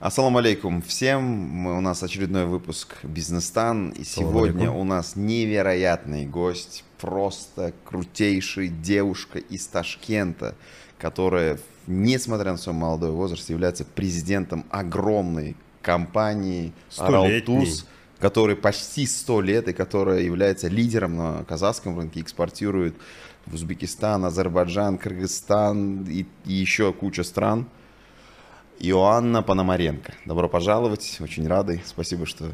Ассаламу алейкум всем. Мы, у нас очередной выпуск Бизнестан. И сегодня у нас невероятный гость, просто крутейший девушка из Ташкента, которая, несмотря на свой молодой возраст, является президентом огромной компании Аралтуз, которая почти 100 лет и которая является лидером на казахском рынке, экспортирует в Узбекистан, Азербайджан, Кыргызстан и, и еще куча стран – Иоанна Пономаренко. Добро пожаловать, очень рады. Спасибо, что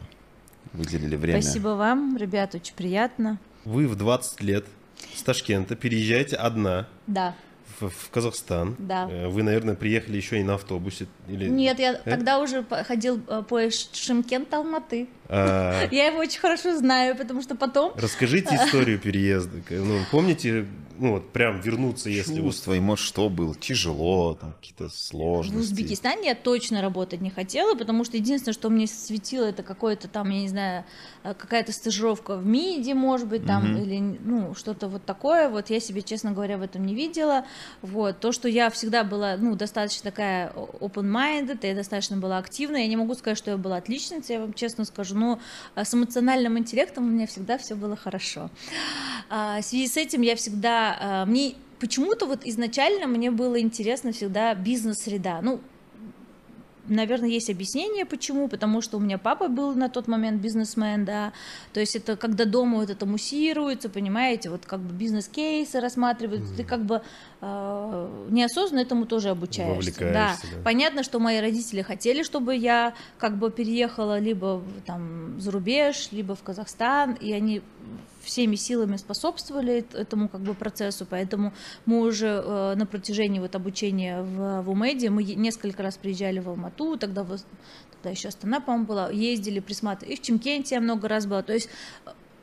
выделили время. Спасибо вам, ребят, очень приятно. Вы в 20 лет с Ташкента переезжаете одна. Да в, в Казахстан. Да. Э, вы, наверное, приехали еще и на автобусе. Или... Нет, я э? тогда уже ходил э, по Шимкент Алматы. А... Я его очень хорошо знаю, потому что потом... Расскажите историю переезда. Ну, помните, ну вот прям вернуться, если... Чувство, и может, что было? Тяжело, там какие-то сложности. В Узбекистане я точно работать не хотела, потому что единственное, что мне светило, это какое-то там, я не знаю, какая-то стажировка в МИДе, может быть, там, угу. или, ну, что-то вот такое. Вот я себе, честно говоря, в этом не видела. Вот. То, что я всегда была, ну, достаточно такая open-minded, я достаточно была активна, я не могу сказать, что я была отличницей, я вам честно скажу, но а, с эмоциональным интеллектом у меня всегда все было хорошо. А, в связи с этим я всегда, а, мне почему-то вот изначально мне было интересно всегда бизнес-среда. Ну, наверное, есть объяснение, почему, потому что у меня папа был на тот момент бизнесмен, да, то есть это когда дома вот это муссируется, понимаете, вот как бы бизнес-кейсы рассматривают, mm-hmm. ты как бы э, неосознанно этому тоже обучаешься, да. да. Понятно, что мои родители хотели, чтобы я как бы переехала либо там за рубеж, либо в Казахстан, и они всеми силами способствовали этому как бы процессу, поэтому мы уже э, на протяжении вот обучения в, в УМЭДе, мы несколько раз приезжали в Алмату, тогда, тогда еще Астана, по-моему, была, ездили, присматривали, и в Чемкенте я много раз была, то есть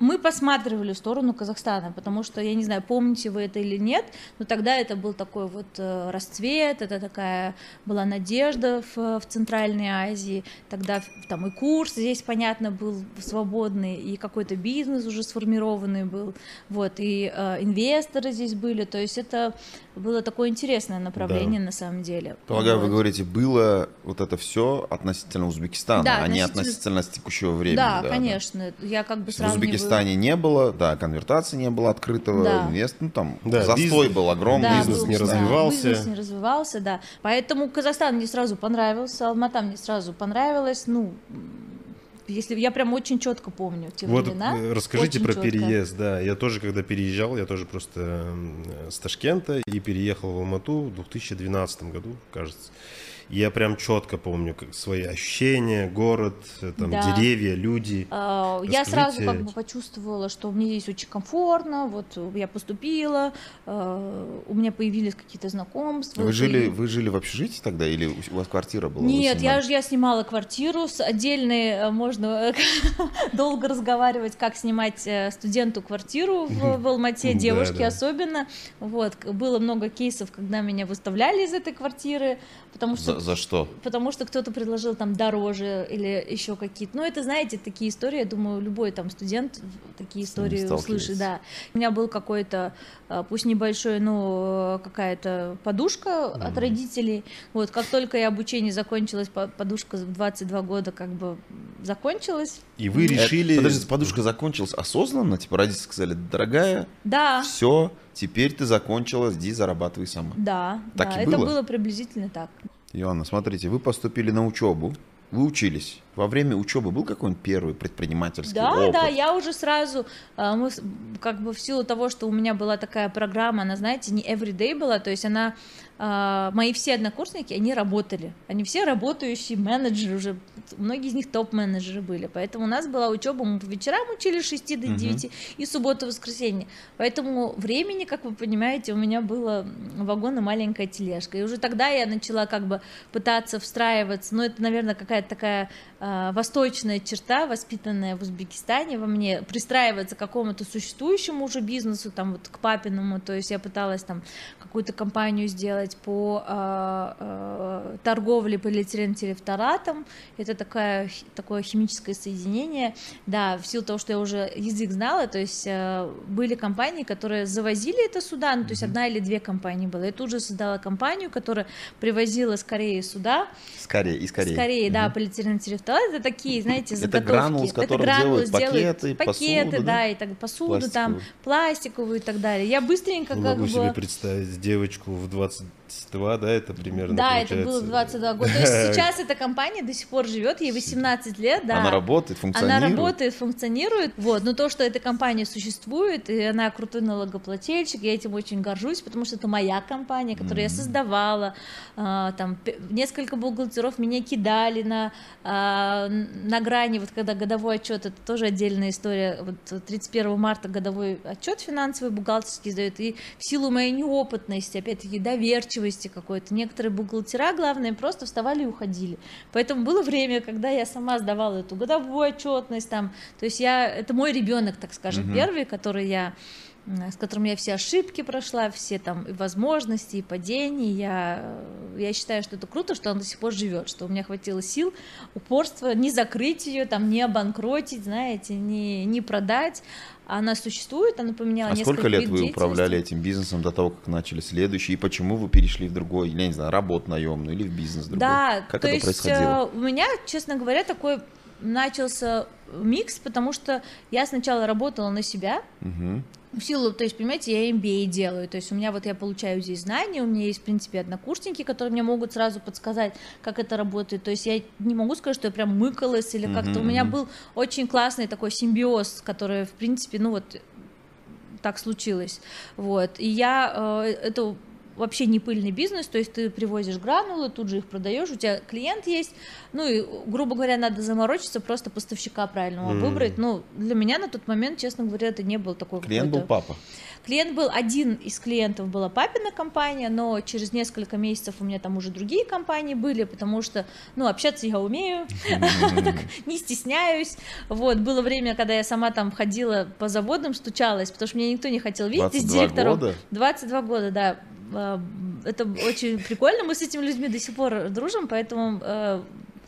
мы посматривали в сторону Казахстана, потому что, я не знаю, помните вы это или нет, но тогда это был такой вот э, расцвет, это такая была надежда в, в Центральной Азии, тогда там и курс здесь, понятно, был свободный, и какой-то бизнес уже сформированный был, вот, и э, инвесторы здесь были, то есть это было такое интересное направление да. на самом деле. Полагаю, вот. вы говорите, было вот это все относительно Узбекистана, да, а относительно... не относительно текущего времени. Да, да конечно, да. я как бы сравниваю... В Узбекистане не было, да, конвертации не было открытого, да. инвест, ну там да, застой бизнес, был огромный. Да, бизнес был, не развивался. Да, бизнес не развивался, да. Поэтому Казахстан мне сразу понравился, Алмата мне сразу понравилась, ну, если я прям очень четко помню те вот времена. Э, расскажите про четко. переезд, да. Я тоже, когда переезжал, я тоже просто с Ташкента и переехал в Алмату в 2012 году, кажется. Я прям четко помню свои ощущения, город, э, там да. деревья, люди. А, я сразу как бы почувствовала, что мне здесь очень комфортно. Вот я поступила, а, у меня появились какие-то знакомства. Вы жили, вы жили в общежитии тогда или у вас квартира была? Нет, я я снимала квартиру с отдельной. Э, можно долго разговаривать, как снимать э, студенту квартиру в, в Алмате, девушки да, да. особенно. Вот было много кейсов, когда меня выставляли из этой квартиры, потому что за, что? Потому что кто-то предложил там дороже или еще какие-то. Ну, это, знаете, такие истории, я думаю, любой там студент такие истории услышит, да. У меня был какой-то, а, пусть небольшой, но какая-то подушка mm-hmm. от родителей. Вот, как только я обучение закончилось, подушка в 22 года как бы закончилась. И вы решили... Это, подождите, подушка закончилась осознанно? Типа родители сказали, дорогая, да. все, теперь ты закончила, иди зарабатывай сама. Да, так да, и это было? было приблизительно так. Иоанна, смотрите, вы поступили на учебу, вы учились. Во время учебы был какой-нибудь первый предпринимательский да, опыт? Да, да, я уже сразу, а, мы, как бы в силу того, что у меня была такая программа, она, знаете, не everyday была, то есть она а, мои все однокурсники, они работали. Они все работающие менеджеры уже. Многие из них топ-менеджеры были. Поэтому у нас была учеба, мы по вечерам учили с 6 до 9 угу. и субботу, воскресенье. Поэтому времени, как вы понимаете, у меня было вагон и маленькая тележка. И уже тогда я начала как бы пытаться встраиваться. Но это, наверное, какая-то такая восточная черта, воспитанная в Узбекистане во мне, пристраиваться к какому-то существующему уже бизнесу, там вот к папиному, то есть я пыталась там какую-то компанию сделать по э, э, торговле полиэтилентерефторатом, это такая, такое химическое соединение, да, в силу того, что я уже язык знала, то есть э, были компании, которые завозили это сюда, ну, то есть одна или две компании было, я тут же создала компанию, которая привозила скорее сюда. Скорее, и скорее. Скорее, угу. да, полиэтилентерефторат, это такие, знаете, заготовки. Это гранул, с которым это делают пакеты, пакеты, посуду, да, и так посуду там, пластиковую и так далее. Я быстренько Не как могу бы... себе представить девочку в 22, да, это примерно Да, получается. это было 22 года. То есть сейчас эта компания до сих пор живет, ей 18 лет, да. Она работает, функционирует. Она работает, функционирует. Вот, но то, что эта компания существует, и она крутой налогоплательщик, я этим очень горжусь, потому что это моя компания, которую mm-hmm. я создавала. А, там несколько бухгалтеров меня кидали на, а, на грани, вот когда годовой отчет, это тоже отдельная история. Вот 31 марта годовой отчет финансовый бухгалтерский сдают, и в силу моей неопытности, опять-таки, доверчивости какой-то, некоторые бухгалтера, главное, просто вставали и уходили. Поэтому было время, когда я сама сдавала эту годовую отчетность, там, то есть я, это мой ребенок, так скажем, угу. первый, который я с которым я все ошибки прошла, все там и возможности, и падения. Я, я считаю, что это круто, что он до сих пор живет, что у меня хватило сил, упорства не закрыть ее, там, не обанкротить, знаете, не, не продать. Она существует, она поменяла а несколько сколько лет вы управляли этим бизнесом до того, как начали следующий, и почему вы перешли в другой, я не знаю, работу наемную или в бизнес другой? Да, как то это есть происходило? Э, у меня, честно говоря, такой начался микс, потому что я сначала работала на себя, угу в силу, то есть, понимаете, я MBA делаю, то есть у меня вот я получаю здесь знания, у меня есть, в принципе, однокурсники, которые мне могут сразу подсказать, как это работает, то есть я не могу сказать, что я прям мыкалась или как-то, у меня был очень классный такой симбиоз, который, в принципе, ну вот так случилось, вот, и я э, это вообще не пыльный бизнес, то есть ты привозишь гранулы, тут же их продаешь, у тебя клиент есть, ну и, грубо говоря, надо заморочиться, просто поставщика правильного mm. выбрать. Ну, для меня на тот момент, честно говоря, это не был такой Клиент был папа? Клиент был, один из клиентов была папина компания, но через несколько месяцев у меня там уже другие компании были, потому что, ну, общаться я умею, не стесняюсь. Вот, было время, когда я сама там ходила по заводам, стучалась, потому что меня никто не хотел видеть из директоров. 22 года, да это очень прикольно, мы с этими людьми до сих пор дружим, поэтому а,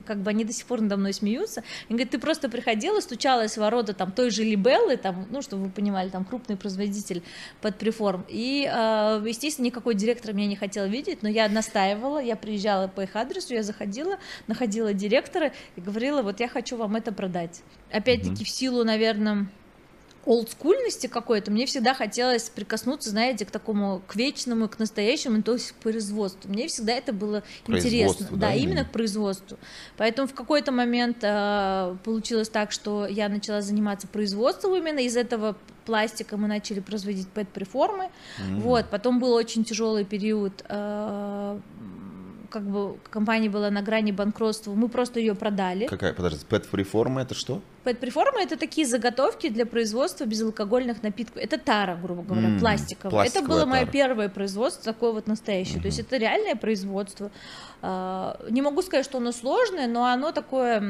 как бы они до сих пор надо мной смеются. Они говорят, ты просто приходила, стучалась в ворота там той же Либеллы, там, ну, чтобы вы понимали, там крупный производитель под приформ. И, э, естественно, никакой директор меня не хотел видеть, но я настаивала, я приезжала по их адресу, я заходила, находила директора и говорила, вот я хочу вам это продать. Опять-таки, mm-hmm. в силу, наверное, олдскульности какой-то, мне всегда хотелось прикоснуться, знаете, к такому, к вечному, к настоящему, то есть к производству. Мне всегда это было интересно. Да, да именно к производству. Поэтому в какой-то момент э, получилось так, что я начала заниматься производством именно из этого пластика мы начали производить пэт-преформы. Mm-hmm. Вот, потом был очень тяжелый период э, как бы компания была на грани банкротства, мы просто ее продали. Какая, подожди, пэт-преформа это что? Пэт-преформа это такие заготовки для производства безалкогольных напитков. Это тара, грубо говоря, mm, пластиковая. Это было тара. мое первое производство, такое вот настоящее. Mm-hmm. То есть это реальное производство. А, не могу сказать, что оно сложное, но оно такое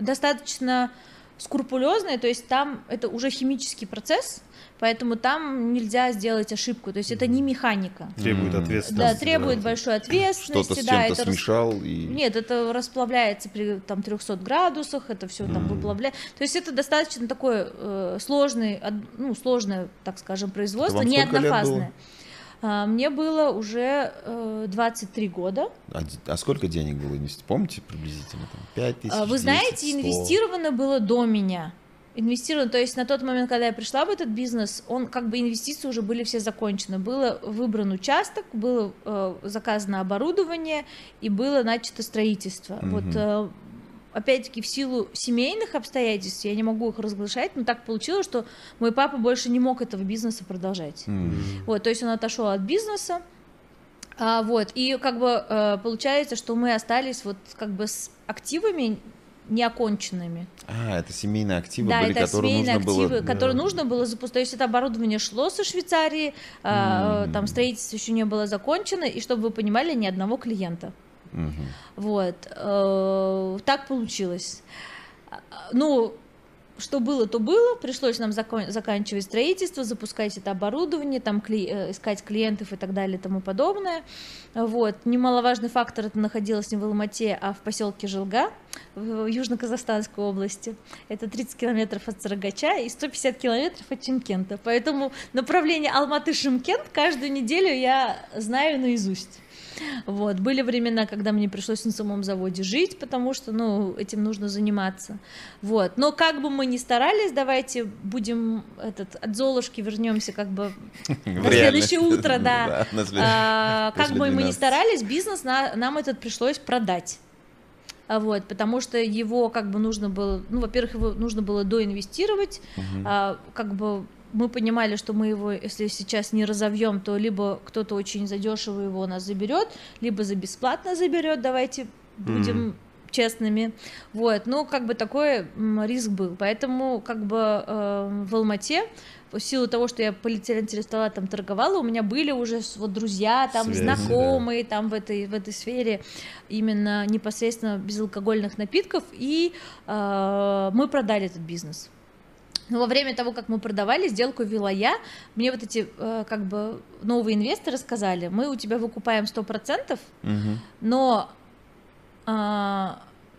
достаточно скрупулезное, то есть там это уже химический процесс, поэтому там нельзя сделать ошибку, то есть это не механика. Требует ответственности. Да, требует да. большой ответственности. Что-то с да, это смешал рас... и... Нет, это расплавляется при там 300 градусах, это все там выплавляет. То есть это достаточно такое э, сложный, ну, сложное, так скажем, производство, не однофазное. А, мне было уже э, 23 года. А, а сколько денег было инвестировано? Помните приблизительно? Там, 5 тысяч, Вы 10, знаете, 100? инвестировано было до меня. Инвестировано, то есть на тот момент, когда я пришла в этот бизнес, он как бы инвестиции уже были все закончены. Было выбран участок, было э, заказано оборудование и было начато строительство. Угу. Вот э, опять-таки, в силу семейных обстоятельств, я не могу их разглашать, но так получилось, что мой папа больше не мог этого бизнеса продолжать. Mm. Вот, то есть он отошел от бизнеса, а, вот, и как бы э, получается, что мы остались вот как бы с активами неоконченными. А, это семейные активы да, были, это которые семейные нужно активы, было... которые да. нужно было запустить. То есть это оборудование шло со Швейцарии, mm. там строительство еще не было закончено, и чтобы вы понимали, ни одного клиента. Угу. Вот. Э, так получилось. Ну, что было, то было. Пришлось нам закон, заканчивать строительство, запускать это оборудование, там кли, э, искать клиентов и так далее и тому подобное. Вот. Немаловажный фактор это находилось не в Алмате, а в поселке Жилга в Южно-Казахстанской области. Это 30 километров от Сарагача и 150 километров от Чимкента. Поэтому направление Алматы-Шимкент каждую неделю я знаю наизусть. Вот. Были времена, когда мне пришлось на самом заводе жить, потому что, ну, этим нужно заниматься. Вот. Но как бы мы ни старались, давайте будем этот, от Золушки вернемся как бы на следующее утро, да. А, как бы мы ни старались, бизнес нам этот пришлось продать. А вот, потому что его как бы нужно было, ну, во-первых, его нужно было доинвестировать, угу. а, как бы мы понимали, что мы его, если сейчас не разовьем, то либо кто-то очень задешево его у нас заберет, либо за бесплатно заберет. Давайте будем mm честными. Вот, ну, как бы такой риск был. Поэтому, как бы э, в Алмате в силу того, что я полиэтилентересталатом торговала, у меня были уже вот друзья, там Связи, знакомые, да. там в этой в этой сфере именно непосредственно безалкогольных напитков, и э, мы продали этот бизнес. Но во время того, как мы продавали, сделку вела я, мне вот эти э, как бы новые инвесторы сказали, мы у тебя выкупаем 100%, угу. но э,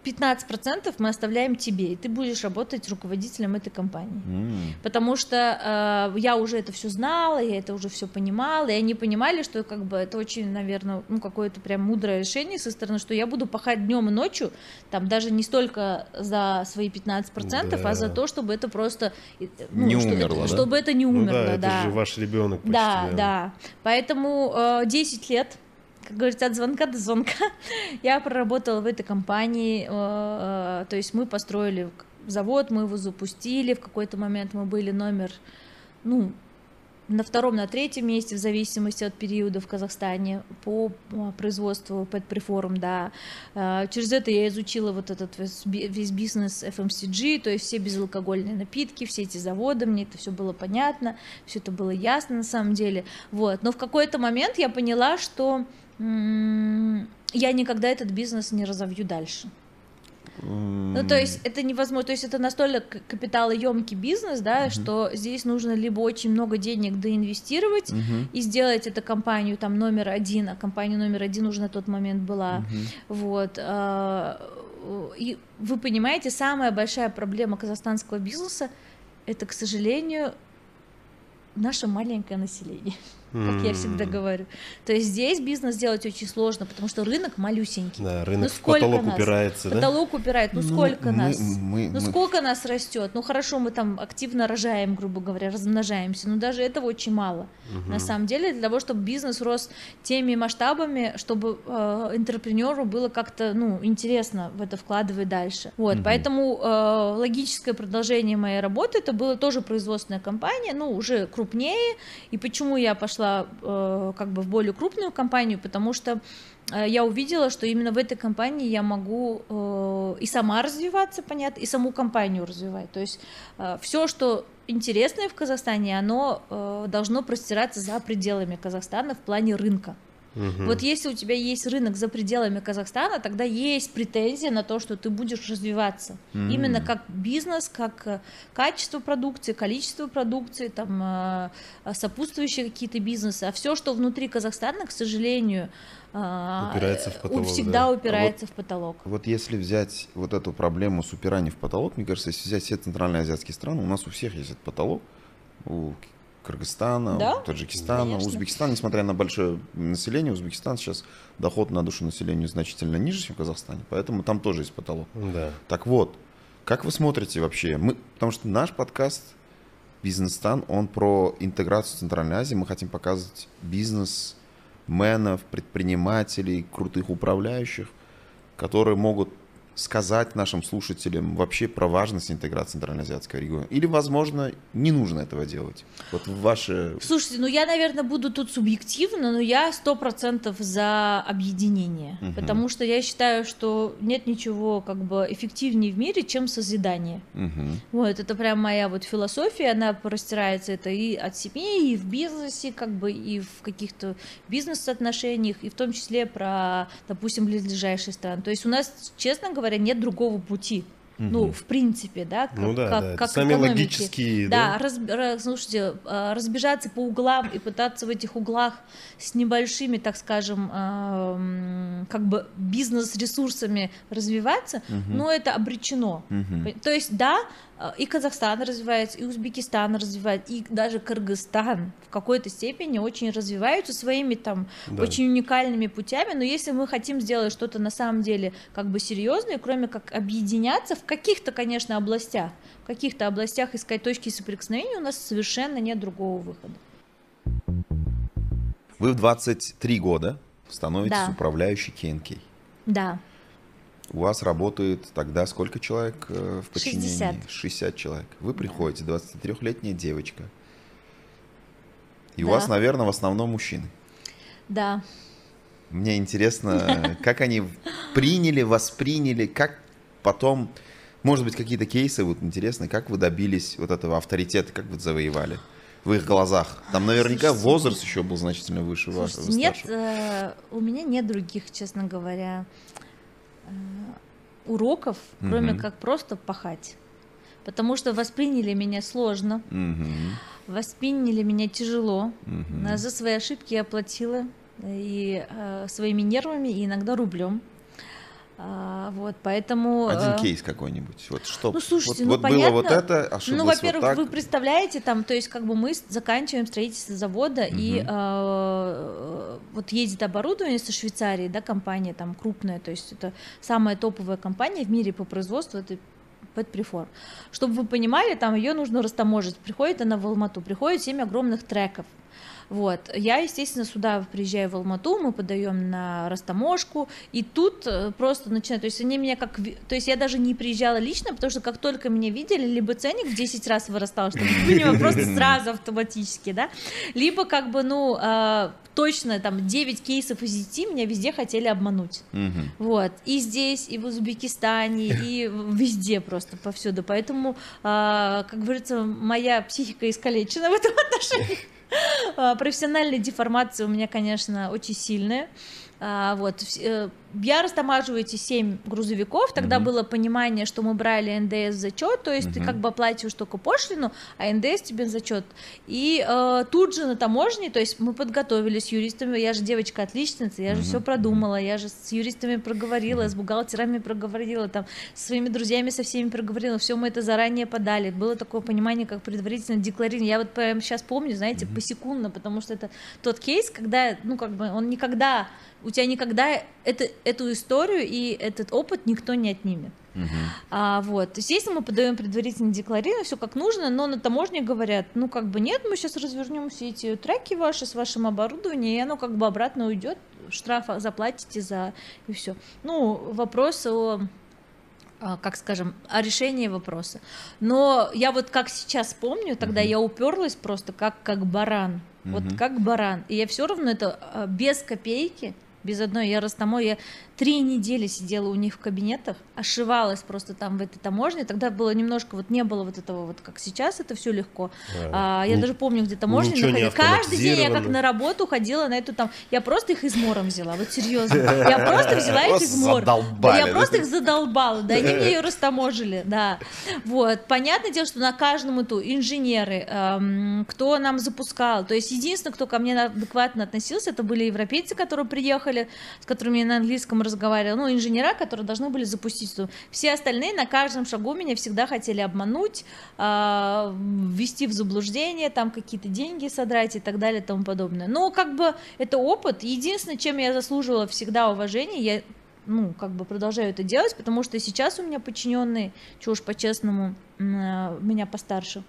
15% мы оставляем тебе, и ты будешь работать руководителем этой компании. Mm. Потому что э, я уже это все знала, я это уже все понимала, и они понимали, что как бы это очень, наверное, ну какое-то прям мудрое решение со стороны, что я буду пахать днем и ночью, там даже не столько за свои 15%, да. а за то, чтобы это просто э, ну, не что, умерло, да? чтобы это не умерло, ну, да, да. Это же ваш ребенок. Почти, да, да, да. Поэтому э, 10 лет как говорится, от звонка до звонка. Я проработала в этой компании, э, э, то есть мы построили завод, мы его запустили, в какой-то момент мы были номер, ну, на втором, на третьем месте, в зависимости от периода в Казахстане по а, производству предприформ, да. А, через это я изучила вот этот весь бизнес FMCG, то есть все безалкогольные напитки, все эти заводы, мне это все было понятно, все это было ясно на самом деле, вот. Но в какой-то момент я поняла, что я никогда этот бизнес не разовью дальше. Ну, то есть это невозможно, то есть это настолько капиталоемкий бизнес, да, uh-huh. что здесь нужно либо очень много денег доинвестировать uh-huh. и сделать эту компанию там номер один, а компания номер один уже на тот момент была, uh-huh. вот. А, и вы понимаете, самая большая проблема казахстанского бизнеса это, к сожалению, наше маленькое население как я всегда говорю. То есть здесь бизнес делать очень сложно, потому что рынок малюсенький. Да, рынок ну, в потолок нас? упирается, да? Потолок упирает. Ну, ну сколько мы, нас? Мы, ну мы... сколько нас растет? Ну хорошо, мы там активно рожаем, грубо говоря, размножаемся, но даже этого очень мало. Угу. На самом деле, для того, чтобы бизнес рос теми масштабами, чтобы э, интерпренеру было как-то, ну, интересно в это вкладывать дальше. Вот, угу. поэтому э, логическое продолжение моей работы это было тоже производственная компания, ну, уже крупнее. И почему я пошла пошла э, как бы в более крупную компанию, потому что э, я увидела, что именно в этой компании я могу э, и сама развиваться, понятно, и саму компанию развивать. То есть э, все, что интересное в Казахстане, оно э, должно простираться за пределами Казахстана в плане рынка. Угу. Вот если у тебя есть рынок за пределами Казахстана, тогда есть претензия на то, что ты будешь развиваться. Угу. Именно как бизнес, как э, качество продукции, количество продукции, там э, сопутствующие какие-то бизнесы. А все, что внутри Казахстана, к сожалению, э, упирается в потолок, всегда да. упирается а вот, в потолок. Вот если взять вот эту проблему с упиранием в потолок, мне кажется, если взять все центральноазиатские страны, у нас у всех есть этот потолок, у Кыргызстана, да? Таджикистана, Конечно. Узбекистана, несмотря на большое население, Узбекистан сейчас доход на душу населения значительно ниже, чем в Казахстане, поэтому там тоже есть потолок. Да. Так вот, как вы смотрите вообще? Мы, потому что наш подкаст Бизнес-стан, он про интеграцию Центральной Азии. Мы хотим показывать бизнес-менов, предпринимателей, крутых управляющих, которые могут сказать нашим слушателям вообще про важность интеграции Центральноазиатского региона? Или, возможно, не нужно этого делать? Вот ваше... Слушайте, ну я, наверное, буду тут субъективно, но я сто процентов за объединение, угу. потому что я считаю, что нет ничего как бы эффективнее в мире, чем созидание. Угу. Вот, это прям моя вот философия, она простирается это и от семьи, и в бизнесе, как бы, и в каких-то бизнес-отношениях, и в том числе про, допустим, близлежащие страны. То есть у нас, честно говоря, говоря, нет другого пути. Угу. Ну, в принципе, да, как, ну, да, как, да. как Сами экономики. логические, да. Да, раз, раз, слушайте, а, разбежаться по углам и пытаться в этих углах с небольшими, так скажем, э, как бы бизнес-ресурсами развиваться, угу. ну, это обречено. Угу. То есть, да, и Казахстан развивается, и Узбекистан развивает, и даже Кыргызстан в какой-то степени очень развиваются своими там да. очень уникальными путями, но если мы хотим сделать что-то на самом деле как бы серьезное, кроме как объединяться в каких-то, конечно, областях, в каких-то областях искать точки соприкосновения, у нас совершенно нет другого выхода. Вы в 23 года становитесь да. управляющей КНК. Да. У вас работает тогда сколько человек э, в подчинении? 60. 60 человек. Вы приходите, 23-летняя девочка. И да. у вас, наверное, в основном мужчины. Да. Мне интересно, как они приняли, восприняли, как потом, может быть, какие-то кейсы вот интересны, как вы добились вот этого авторитета, как вы завоевали в их глазах? Там наверняка Слушайте, возраст еще был значительно выше вашего. Нет, э, у меня нет других, честно говоря, Э, уроков, угу. кроме как просто пахать. Потому что восприняли меня сложно, угу. восприняли меня тяжело. Угу. За свои ошибки я платила и э, своими нервами, и иногда рублем. А, вот, поэтому... Один э, кейс какой-нибудь. Вот что? Ну, слушайте, вот, ну, вот понятно. было вот это, ошиблась Ну, во-первых, вот вы представляете, там, то есть, как бы мы заканчиваем строительство завода, угу. и э, вот едет оборудование со Швейцарии, да, компания там крупная, то есть это самая топовая компания в мире по производству этой Пэтприформ. Чтобы вы понимали, там ее нужно растаможить. Приходит она в Алмату, приходит 7 огромных треков. Вот. Я, естественно, сюда приезжаю в Алмату, мы подаем на растаможку, и тут э, просто начинают, то есть они меня как, то есть я даже не приезжала лично, потому что как только меня видели, либо ценник в 10 раз вырастал, чтобы понимать, просто сразу автоматически, да, либо как бы, ну, э, точно там 9 кейсов из 10 меня везде хотели обмануть. Вот. И здесь, и в Узбекистане, и везде просто повсюду. Поэтому, э, как говорится, моя психика искалечена в этом отношении. А, профессиональная деформация у меня, конечно, очень сильная. А, вот, э, я растамаживаю эти 7 грузовиков, тогда угу. было понимание, что мы брали НДС зачет, то есть угу. ты как бы оплачиваешь только пошлину, а НДС тебе зачет. И э, тут же на таможне, то есть мы подготовились с юристами, я же девочка-отличница, я же угу. все продумала, я же с юристами проговорила, угу. с бухгалтерами проговорила, там, с своими друзьями со всеми проговорила, все мы это заранее подали, было такое понимание, как предварительно декларирование. Я вот прямо сейчас помню, знаете, угу. посекундно, потому что это тот кейс, когда, ну, как бы он никогда, у тебя никогда это эту историю и этот опыт никто не отнимет. Uh-huh. А, вот. Естественно, мы подаем предварительно декларирование, все как нужно, но на таможне говорят, ну как бы нет, мы сейчас развернем все эти треки ваши с вашим оборудованием, и оно как бы обратно уйдет, штраф заплатите за и все. Ну, вопрос о как скажем, о решении вопроса. Но я вот как сейчас помню, тогда uh-huh. я уперлась просто как, как баран. Uh-huh. Вот как баран. И я все равно это а, без копейки без одной я растамой, я три недели сидела у них в кабинетах, ошивалась просто там в этой таможне, тогда было немножко, вот не было вот этого вот, как сейчас, это все легко. Да. А, я Ни, даже помню, где таможня находила. Каждый день я как на работу ходила на эту там, я просто их измором взяла, вот серьезно. Я просто взяла их измором. Я просто их задолбала, да, они мне ее растаможили, да. Вот, понятное дело, что на каждом эту инженеры, эм, кто нам запускал, то есть единственное, кто ко мне адекватно относился, это были европейцы, которые приехали, с которыми я на английском разговаривала, ну, инженера, которые должны были запустить. Все остальные на каждом шагу меня всегда хотели обмануть, а, ввести в заблуждение, там какие-то деньги содрать и так далее и тому подобное. Но как бы это опыт. Единственное, чем я заслуживала всегда уважение, я ну, как бы продолжаю это делать, потому что сейчас у меня подчиненные, чего уж по-честному, а, меня постарше,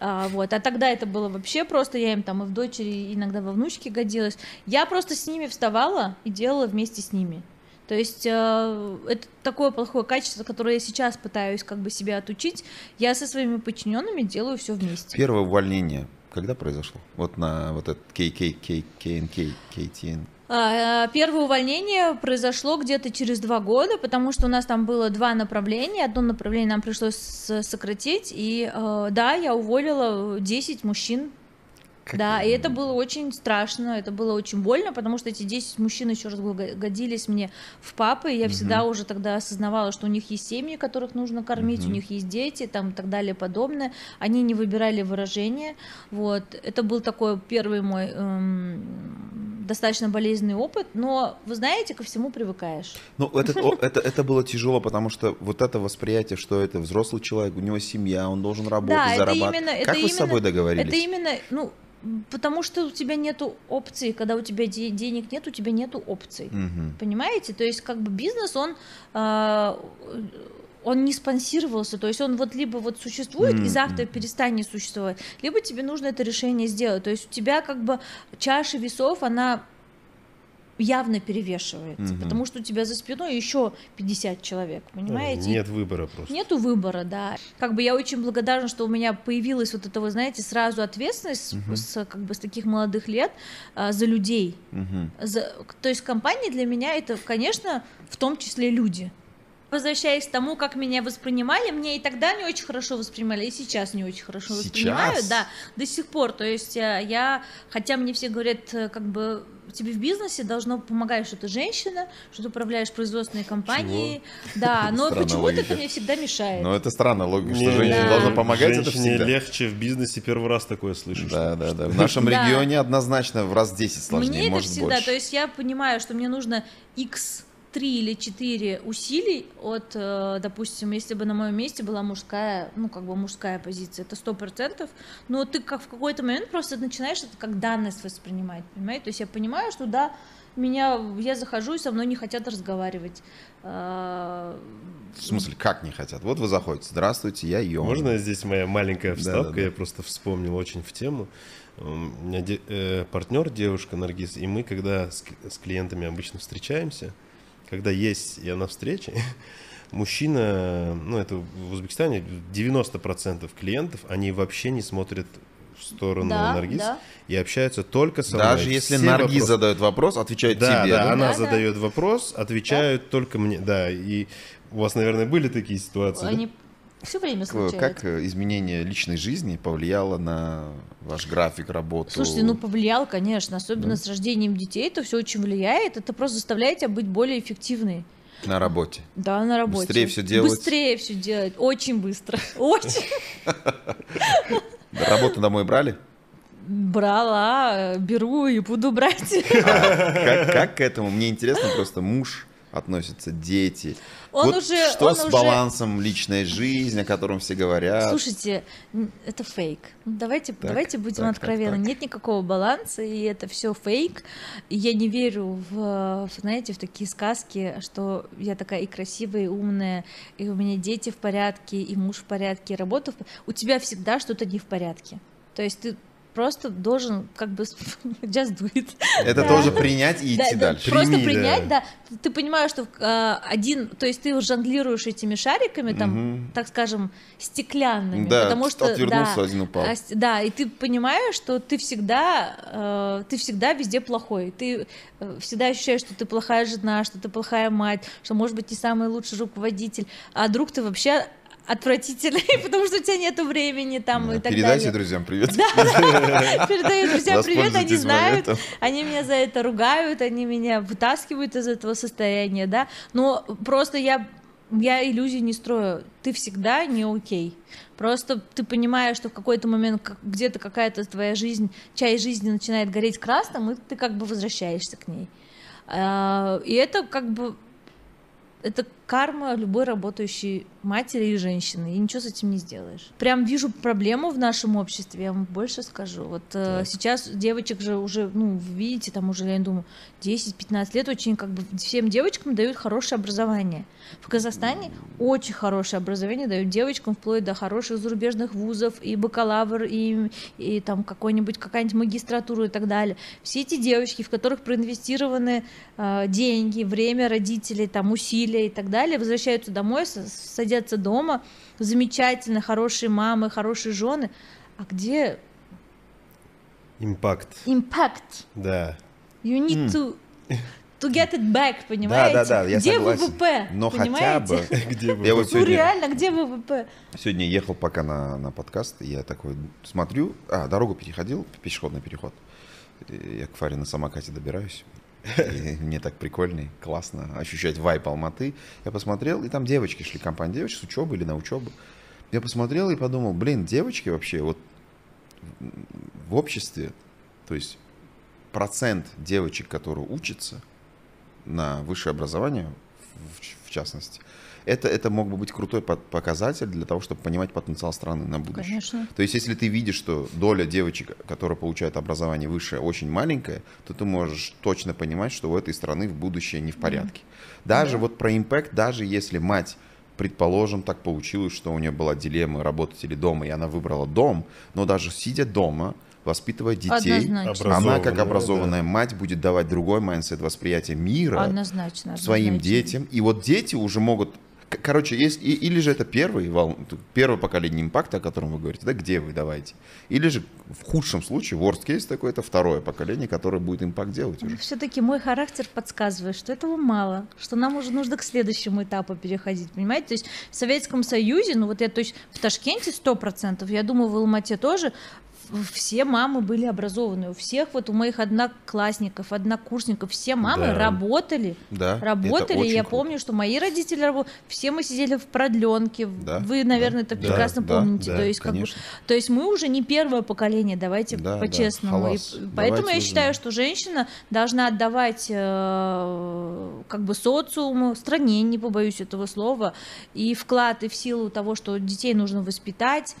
а, вот. А тогда это было вообще просто, я им там и в дочери, иногда во внучке годилась. Я просто с ними вставала и делала вместе с ними. То есть э, это такое плохое качество, которое я сейчас пытаюсь как бы себя отучить. Я со своими подчиненными делаю все вместе. Первое увольнение когда произошло? Вот на вот этот KKK, KNK, KTN. А, первое увольнение произошло где-то через два года, потому что у нас там было два направления. Одно направление нам пришлось сократить, и э, да, я уволила 10 мужчин как да, и это было очень страшно, это было очень больно, потому что эти 10 мужчин еще раз годились мне в папы, и я угу. всегда уже тогда осознавала, что у них есть семьи, которых нужно кормить, угу. у них есть дети, там и так далее подобное. Они не выбирали выражения, вот. Это был такой первый мой эм, достаточно болезненный опыт, но, вы знаете, ко всему привыкаешь. Ну, это, это, это было тяжело, потому что вот это восприятие, что это взрослый человек, у него семья, он должен работать, да, зарабатывать. Именно, как вы именно, с собой договорились? Это именно, ну, Потому что у тебя нету опций, когда у тебя де- денег нет, у тебя нету опций, угу. понимаете? То есть как бы бизнес он э, он не спонсировался, то есть он вот либо вот существует mm-hmm. и завтра перестанет существовать, либо тебе нужно это решение сделать. То есть у тебя как бы чаша весов она явно перевешивается, угу. потому что у тебя за спиной еще 50 человек, понимаете? Нет выбора просто. Нету выбора, да. Как бы я очень благодарна, что у меня появилась вот эта, вы знаете, сразу ответственность угу. с, как бы с таких молодых лет а, за людей. Угу. За, то есть компания для меня это, конечно, в том числе люди возвращаясь к тому, как меня воспринимали, мне и тогда не очень хорошо воспринимали, и сейчас не очень хорошо сейчас? воспринимают, да, до сих пор. То есть э, я, хотя мне все говорят, э, как бы тебе в бизнесе должно помогать, что ты женщина, что ты управляешь производственной компанией, Чего? да, но почему-то это мне всегда мешает. Ну это странно, логика, что женщина да. должна помогать, это всегда. легче в бизнесе, первый раз такое слышу. Да, да, да, в нашем регионе однозначно в раз 10 сложнее, Мне может это всегда, то есть я понимаю, что мне нужно X три или четыре усилий от, э, допустим, если бы на моем месте была мужская, ну, как бы мужская позиция, это сто процентов, но ты как в какой-то момент просто начинаешь это как данность воспринимать, понимаете? То есть я понимаю, что да, меня, я захожу, и со мной не хотят разговаривать. А, в смысле, как не хотят? Вот вы заходите, здравствуйте, я Йон. Можно здесь моя маленькая вставка, да, да, да. я просто вспомнил очень в тему. У меня де- э, партнер, девушка Наргиз, и мы, когда с, с клиентами обычно встречаемся, когда есть я на встрече, мужчина, ну это в Узбекистане 90% клиентов, они вообще не смотрят в сторону да, Наргиз да. и общаются только со мной. Даже если Все Наргиз вопросы... задает вопрос, отвечает да, тебе. Да, да, она да, задает да. вопрос, отвечают да. только мне. Да, и у вас, наверное, были такие ситуации. Они да? Все время случается. Как э, изменение личной жизни повлияло на ваш график работы? Слушайте, ну повлиял, конечно, особенно да. с рождением детей, это все очень влияет, это просто заставляет тебя быть более эффективной. На работе. Да, на работе. Быстрее все делать. Быстрее все делать, очень быстро, очень. Работу домой брали? Брала, беру и буду брать. А, как к этому? Мне интересно просто муж относятся дети. Он вот уже, что он с уже... балансом личной жизни, о котором все говорят? Слушайте, это фейк. Давайте, так, давайте будем так, откровенны. Так, так. Нет никакого баланса, и это все фейк. И я не верю в, знаете, в такие сказки, что я такая и красивая, и умная, и у меня дети в порядке, и муж в порядке, и работа в. У тебя всегда что-то не в порядке. То есть ты просто должен как бы just do it. Это да. тоже принять и идти да, дальше. Просто Прими, принять, да. да. Ты понимаешь, что э, один, то есть ты жонглируешь этими шариками, там, угу. так скажем, стеклянными, да, потому что отвернулся, да, один упал. А, да, и ты понимаешь, что ты всегда, э, ты всегда везде плохой, ты э, всегда ощущаешь, что ты плохая жена, что ты плохая мать, что может быть не самый лучший руководитель, а друг ты вообще отвратительный, потому что у тебя нету времени там да, и так передайте далее. друзьям привет. Да, передаю друзьям привет, они знают, они меня за это ругают, они меня вытаскивают из этого состояния, да, но просто я я иллюзий не строю, ты всегда не окей. Просто ты понимаешь, что в какой-то момент где-то какая-то твоя жизнь, часть жизни начинает гореть красным, и ты как бы возвращаешься к ней. А, и это как бы это карма любой работающей матери и женщины, и ничего с этим не сделаешь. Прям вижу проблему в нашем обществе, я вам больше скажу. Вот э, сейчас девочек же уже, ну, видите, там уже, я думаю, 10-15 лет очень как бы всем девочкам дают хорошее образование. В Казахстане очень хорошее образование дают девочкам вплоть до хороших зарубежных вузов и бакалавр, и, и там какой-нибудь, какая-нибудь магистратура и так далее. Все эти девочки, в которых проинвестированы э, деньги, время родителей, там усилия и так далее, возвращаются домой, садятся дома, замечательно, хорошие мамы, хорошие жены. А где... Импакт. Импакт. Да. You need to to get it back, понимаете? Да, да, да, я где согласен. ВВП? Но понимаете? хотя бы. Где вы? Я вот Ну сегодня, реально, где ВВП? сегодня ехал пока на, на подкаст, я такой смотрю, а, дорогу переходил, пешеходный переход. Я к Фаре на самокате добираюсь. И мне так прикольно, классно ощущать вайп Алматы. Я посмотрел, и там девочки шли, компания девочек с учебы или на учебу. Я посмотрел и подумал, блин, девочки вообще вот в обществе, то есть процент девочек, которые учатся на высшее образование, в, в частности, это, это мог бы быть крутой по- показатель для того, чтобы понимать потенциал страны на будущее. Конечно. То есть, если ты видишь, что доля девочек, которые получают образование высшее, очень маленькая, то ты можешь точно понимать, что у этой страны в будущее не в порядке. Даже Да. вот про impact, даже если мать предположим, так получилось, что у нее была дилемма работать или дома, и она выбрала дом, но даже сидя дома, воспитывая детей, Однозначно. она как Образованная, образованная мать будет давать другой mindset восприятия мира Однозначно. своим однозначно. детям. И вот дети уже могут... Короче, есть, и- или же это первый вол... первое поколение импакта, о котором вы говорите, да, где вы давайте. Или же в худшем случае, worst case такой, это второе поколение, которое будет импакт делать уже. Все-таки мой характер подсказывает, что этого мало, что нам уже нужно к следующему этапу переходить, понимаете? То есть в Советском Союзе, ну вот я точно в Ташкенте сто процентов, я думаю, в Алмате тоже, все мамы были образованные, у всех вот у моих одноклассников, однокурсников, все мамы Да. работали, Да, это работали. Я круто. помню, что мои родители работали, все мы сидели в продленке. Да, Вы, наверное, это да, прекрасно да, помните. да, то есть, как бы, то есть мы уже не первое поколение, давайте Да, да, по-честному. И халас. поэтому Давайте я уже. считаю, что женщина должна отдавать э, как бы социуму, стране, не побоюсь этого слова, и вклад и в силу того, что детей нужно воспитать.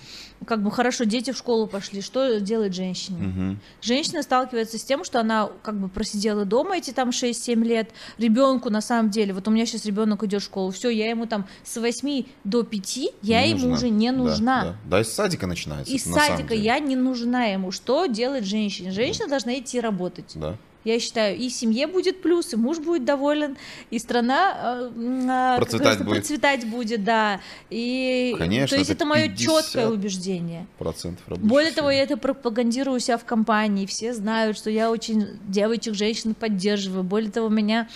Как бы хорошо, дети в школу пошли, что делает женщине? Мгм. Женщина сталкивается с тем, что она как бы просидела дома эти там 6-7 лет. Ребенку на самом деле, вот у меня сейчас ребенок идет в школу, все, я ему там с 8 до 5, я Не ему нужна. уже не Да, нужна. Да, да, из садика начинается. Из это на садика я не нужна ему. Что делать женщине? Женщина должна идти работать. Да. Я считаю, и семье будет плюс, и муж будет доволен, и страна э, а, Процветать будет. процветать будет, да. И Конечно, то есть это это мое 50 четкое убеждение. Процентов Более сил. того, я это пропагандирую у себя в компании. Все знают, что я очень девочек, женщин поддерживаю. Более того, меня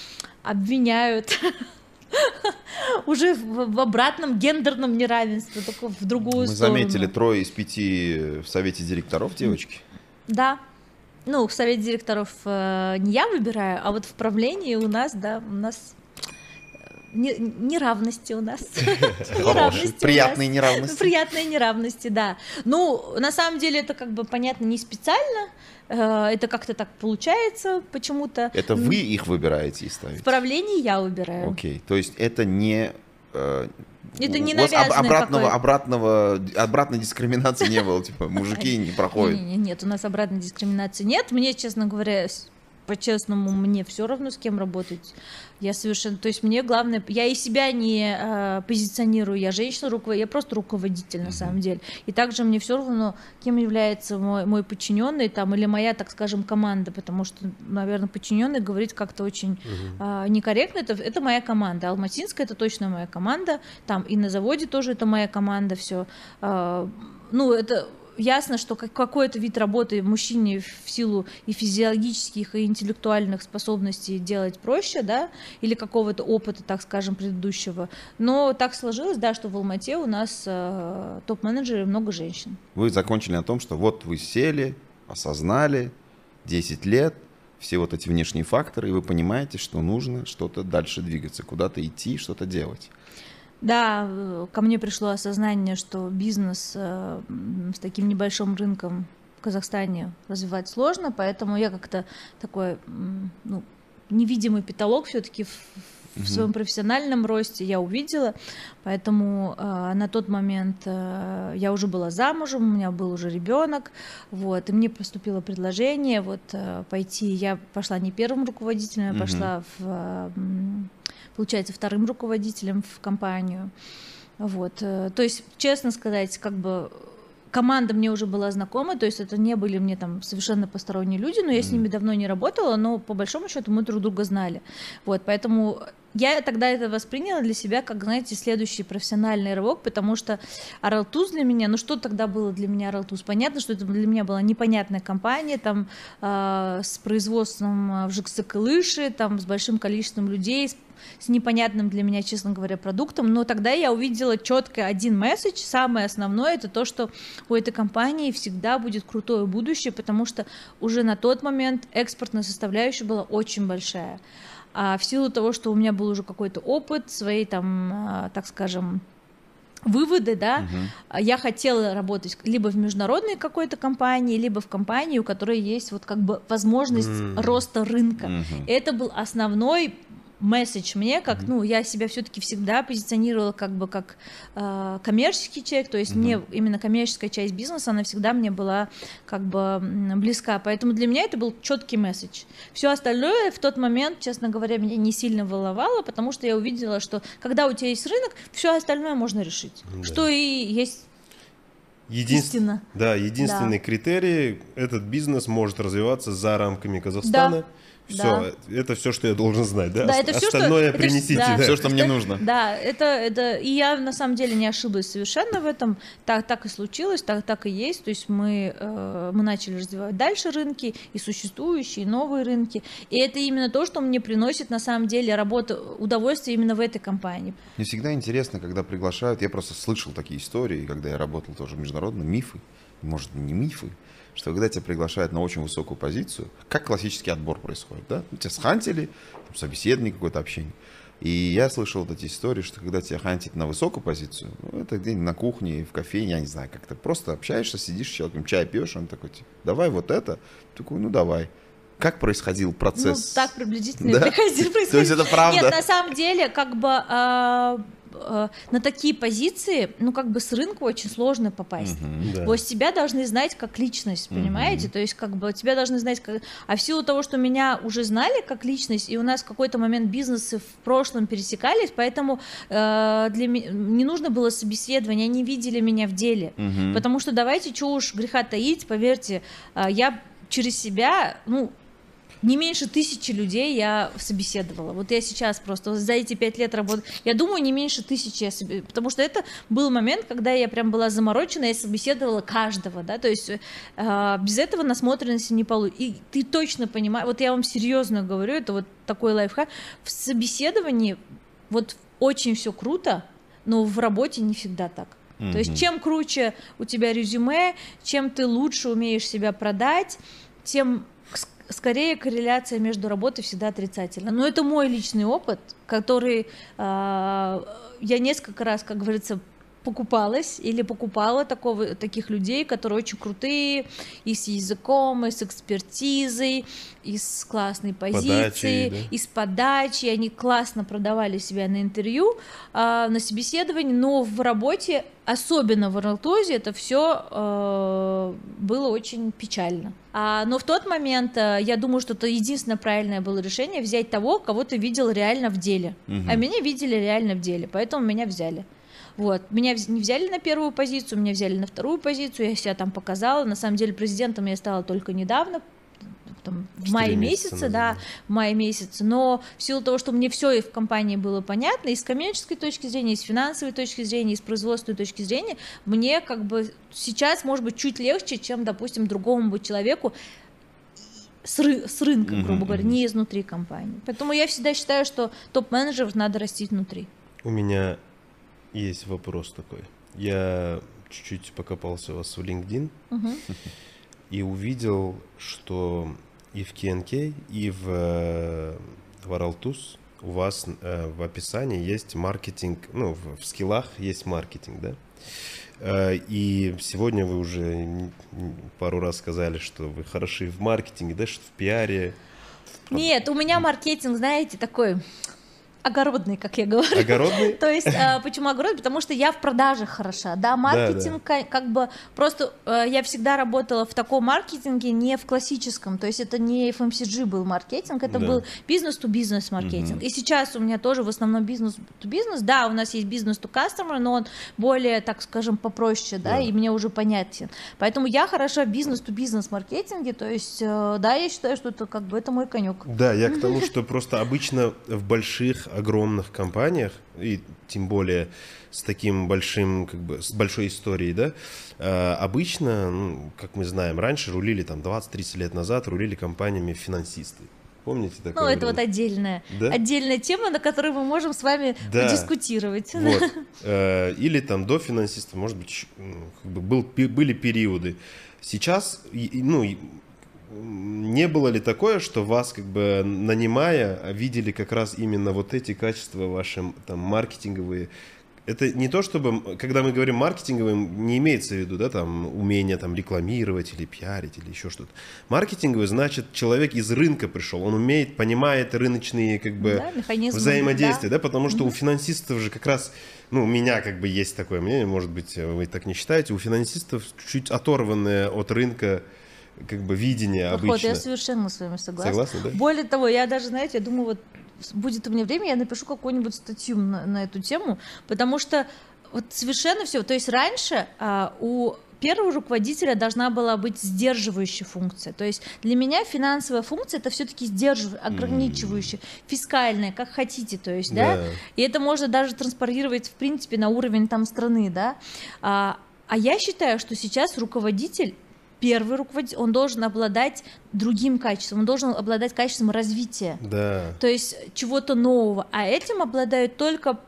обвиняют уже в, обратном гендерном неравенстве, только в другую Мы сторону. заметили трое из пяти в совете директоров девочки. Да. Ну, в совет директоров э, не я выбираю, а вот в правлении у нас, да, у нас э, не- неравности у нас. Неравности приятные неравности. Приятные неравности, да. Ну, на самом деле это как бы понятно не специально, э, это как-то так получается почему-то. Это вы их выбираете и В ставите? правлении я выбираю. Окей, то есть это не... Это не вас об- навязанное обратного, какое- обратного, обратной дискриминации не было, типа мужики не проходят. Не, не, нет, у нас обратной дискриминации нет. Мне, честно говоря, по-честному, мне все равно с кем работать. Я совершенно, то есть мне главное, я и себя не э, позиционирую, я женщина, руковод... я просто руководитель на самом деле. И также мне все равно, кем является мой, мой подчиненный там или моя, так скажем, команда, потому что, наверное, подчиненный говорить как-то очень э, некорректно. Это, это моя команда. Алматинская это точно моя команда. Там и на заводе тоже это моя команда. Все. ну, это ясно, что как- какой-то вид работы мужчине в силу и физиологических, и интеллектуальных способностей делать проще, да, или какого-то опыта, так скажем, предыдущего. Но так сложилось, да, что в Алмате у нас э, топ-менеджеры много женщин. Вы закончили на том, что вот вы сели, осознали, 10 лет, все вот эти внешние факторы, и вы понимаете, что нужно что-то дальше двигаться, куда-то идти, что-то делать. Да, э, ко мне пришло осознание, что бизнес э, с таким небольшим рынком в Казахстане развивать сложно, поэтому я как-то такой ну, невидимый потолок все-таки в своем профессиональном росте я увидела, поэтому э, на тот момент э, я уже была замужем, у меня был уже ребенок, вот, и мне поступило предложение вот э, пойти, я пошла не первым руководителем, я пошла в, э, получается, вторым руководителем в компанию, вот, э, то есть, честно сказать, как бы команда мне уже была знакома, то есть это не были мне там совершенно посторонние люди, но я с ними давно не работала, но по большому счету мы друг друга знали. Вот, поэтому я тогда это восприняла для себя как, знаете, следующий профессиональный рывок, потому что Аралтуз для меня, ну что тогда было для меня Аралтуз? Понятно, что это для меня была непонятная компания, там э, с производством в ЖКС там с большим количеством людей, с с непонятным для меня, честно говоря, продуктом, но тогда я увидела четко один месседж, самое основное, это то, что у этой компании всегда будет крутое будущее, потому что уже на тот момент экспортная составляющая была очень большая а в силу того, что у меня был уже какой-то опыт, свои там, а, так скажем, выводы, да, угу. я хотела работать либо в международной какой-то компании, либо в компании, у которой есть вот как бы возможность mm. роста рынка. Угу. Это был основной месседж мне, как, mm-hmm. ну, я себя все-таки всегда позиционировала как бы как э, коммерческий человек, то есть mm-hmm. мне именно коммерческая часть бизнеса, она всегда мне была как бы близка, поэтому для меня это был четкий месседж. Все остальное в тот момент, честно говоря, меня не сильно волновало, потому что я увидела, что когда у тебя есть рынок, все остальное можно решить, mm-hmm. что и есть. Истина. Да, единственный да. критерий, этот бизнес может развиваться за рамками Казахстана. Да все, да. это все, что я должен знать, да? Да, это все, Остальное что... принесите. Это, да. Все, что мне нужно. Да, это, это... И я на самом деле не ошиблась совершенно в этом. Так, так и случилось, так, так и есть. То есть мы, э, мы начали развивать дальше рынки, и существующие, и новые рынки. И это именно то, что мне приносит на самом деле работа, удовольствие именно в этой компании. Мне всегда интересно, когда приглашают, я просто слышал такие истории, когда я работал тоже международно, мифы, может, не мифы, что когда тебя приглашают на очень высокую позицию, как классический отбор происходит, да? Тебя схантили, собеседник какое-то общение. И я слышал вот эти истории, что когда тебя хантит на высокую позицию, ну, это где-нибудь на кухне, в кофейне, я не знаю, как-то просто общаешься, сидишь с человеком, чай пьешь, он такой, типа, давай вот это. Такой, ну давай. Как происходил процесс? Ну, так приблизительно да? происходил. То есть это правда? Нет, на самом деле, как бы э, Э, на такие позиции, ну, как бы с рынка очень сложно попасть. Uh-huh, да. Вот тебя должны знать как личность, понимаете? Uh-huh. То есть, как бы тебя должны знать как... А в силу того, что меня уже знали как личность, и у нас в какой-то момент бизнесы в прошлом пересекались, поэтому э, для меня не нужно было собеседование, они видели меня в деле. Uh-huh. Потому что давайте, что уж греха таить, поверьте, э, я через себя, ну, не меньше тысячи людей я собеседовала. Вот я сейчас просто за эти пять лет работы, я думаю, не меньше тысячи я себе, потому что это был момент, когда я прям была заморочена, я собеседовала каждого, да, то есть э, без этого насмотренности не получится. И ты точно понимаешь, вот я вам серьезно говорю, это вот такой лайфхак, в собеседовании вот очень все круто, но в работе не всегда так. Mm-hmm. То есть чем круче у тебя резюме, чем ты лучше умеешь себя продать, тем скорее корреляция между работой всегда отрицательна. Но это мой личный опыт, который э, я несколько раз, как говорится, покупалась или покупала такого, таких людей, которые очень крутые, и с языком, и с экспертизой, и с классной позицией, да? и с подачей. Они классно продавали себя на интервью, э, на собеседовании, но в работе, особенно в Орлтозе, это все э, было очень печально. А, но в тот момент э, я думаю, что это единственное правильное было решение взять того, кого ты видел реально в деле. Угу. А меня видели реально в деле, поэтому меня взяли. Вот. Меня не взяли на первую позицию, меня взяли на вторую позицию, я себя там показала. На самом деле президентом я стала только недавно, там, в мае месяце, да, в мае месяце, но в силу того, что мне все и в компании было понятно, и с коммерческой точки зрения, и с финансовой точки зрения, и с производственной точки зрения, мне как бы сейчас может быть чуть легче, чем, допустим, другому бы человеку, с, ры с рынка, грубо mm-hmm. говоря, не изнутри компании. Поэтому я всегда считаю, что топ-менеджеров надо растить внутри. У меня есть вопрос такой. Я чуть-чуть покопался у вас в LinkedIn угу. и увидел, что и в KNK, и в, э, в Araltus у вас э, в описании есть маркетинг, ну, в, в скиллах есть маркетинг, да? Э, и сегодня вы уже пару раз сказали, что вы хороши в маркетинге, да, что в пиаре. Нет, у меня маркетинг, знаете, такой огородный, как я говорю. Огородный? То есть, э, почему огородный? Потому что я в продажах хороша, да, маркетинг как бы просто э, я всегда работала в таком маркетинге, не в классическом, то есть это не FMCG был маркетинг, это был бизнес-то-бизнес маркетинг. И сейчас у меня тоже в основном бизнес-то-бизнес, да, у нас есть бизнес-то-кастомер, но он более, так скажем, попроще, да, да, и мне уже понятен. Поэтому я хороша в бизнес-то-бизнес маркетинге, то есть, э, да, я считаю, что это как бы это мой конек. Да, я к тому, что просто обычно в больших, огромных компаниях, и тем более с таким большим, как бы, с большой историей, да, э, обычно, ну, как мы знаем, раньше рулили там 20-30 лет назад, рулили компаниями финансисты. Помните такое? Ну, это вот отдельная, да? отдельная тема, на которой мы можем с вами да. подискутировать. Вот. Э, или там до финансиста, может быть, как бы был, были периоды. Сейчас, ну, не было ли такое, что вас, как бы нанимая, видели как раз именно вот эти качества ваши там маркетинговые? Это не то, чтобы, когда мы говорим маркетинговым, не имеется в виду, да, там, умение там рекламировать или пиарить или еще что-то. Маркетинговый значит, человек из рынка пришел, он умеет, понимает рыночные, как бы, да, взаимодействия, да, да потому что у финансистов же как раз, ну, у меня как бы есть такое мнение, может быть, вы так не считаете, у финансистов чуть оторванное от рынка как бы видение Поход, обычно. я совершенно с вами согласна. Согласна, да? Более того, я даже, знаете, я думаю, вот будет у меня время, я напишу какую-нибудь статью на, на эту тему, потому что вот совершенно все. То есть раньше а, у первого руководителя должна была быть сдерживающая функция. То есть для меня финансовая функция это все-таки сдерживающая, ограничивающая, фискальная, как хотите, то есть, да? да. И это можно даже транспортировать в принципе на уровень там страны, да. А, а я считаю, что сейчас руководитель первый руководитель, он должен обладать другим качеством, он должен обладать качеством развития. Да. То есть чего-то нового. А этим обладают только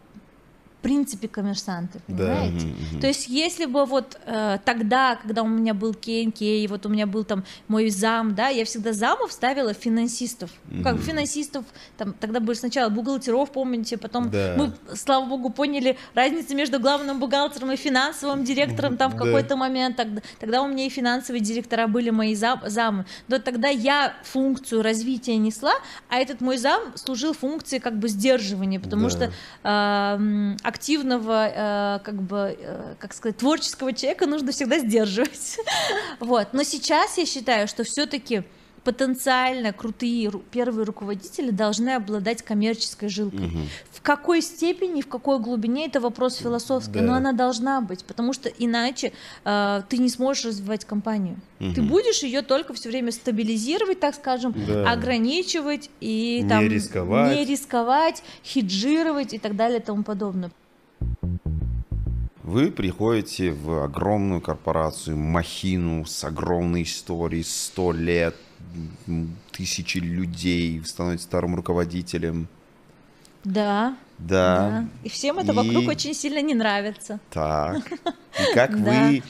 принципе коммерсанты, понимаете? Да. То есть если бы вот э, тогда, когда у меня был КНК, и вот у меня был там мой зам, да, я всегда замов ставила финансистов, угу. как финансистов, там тогда были сначала бухгалтеров, помните, потом да. мы, слава богу, поняли разницу между главным бухгалтером и финансовым директором там в да. какой-то момент, тогда, тогда у меня и финансовые директора были мои зам, замы, но тогда я функцию развития несла, а этот мой зам служил функции как бы сдерживания, потому да. что э, активного, э, как бы, э, как сказать, творческого человека нужно всегда сдерживать. вот. Но сейчас я считаю, что все-таки потенциально крутые первые руководители должны обладать коммерческой жилкой. Угу. В какой степени, в какой глубине это вопрос философский, да. но она должна быть, потому что иначе э, ты не сможешь развивать компанию. Угу. Ты будешь ее только все время стабилизировать, так скажем, да. ограничивать и не там рисковать. не рисковать, хеджировать и так далее и тому подобное. Вы приходите в огромную корпорацию, махину с огромной историей, сто лет, тысячи людей, становитесь старым руководителем. Да. Да. да. И всем это и... вокруг очень сильно не нравится. Так. И как вы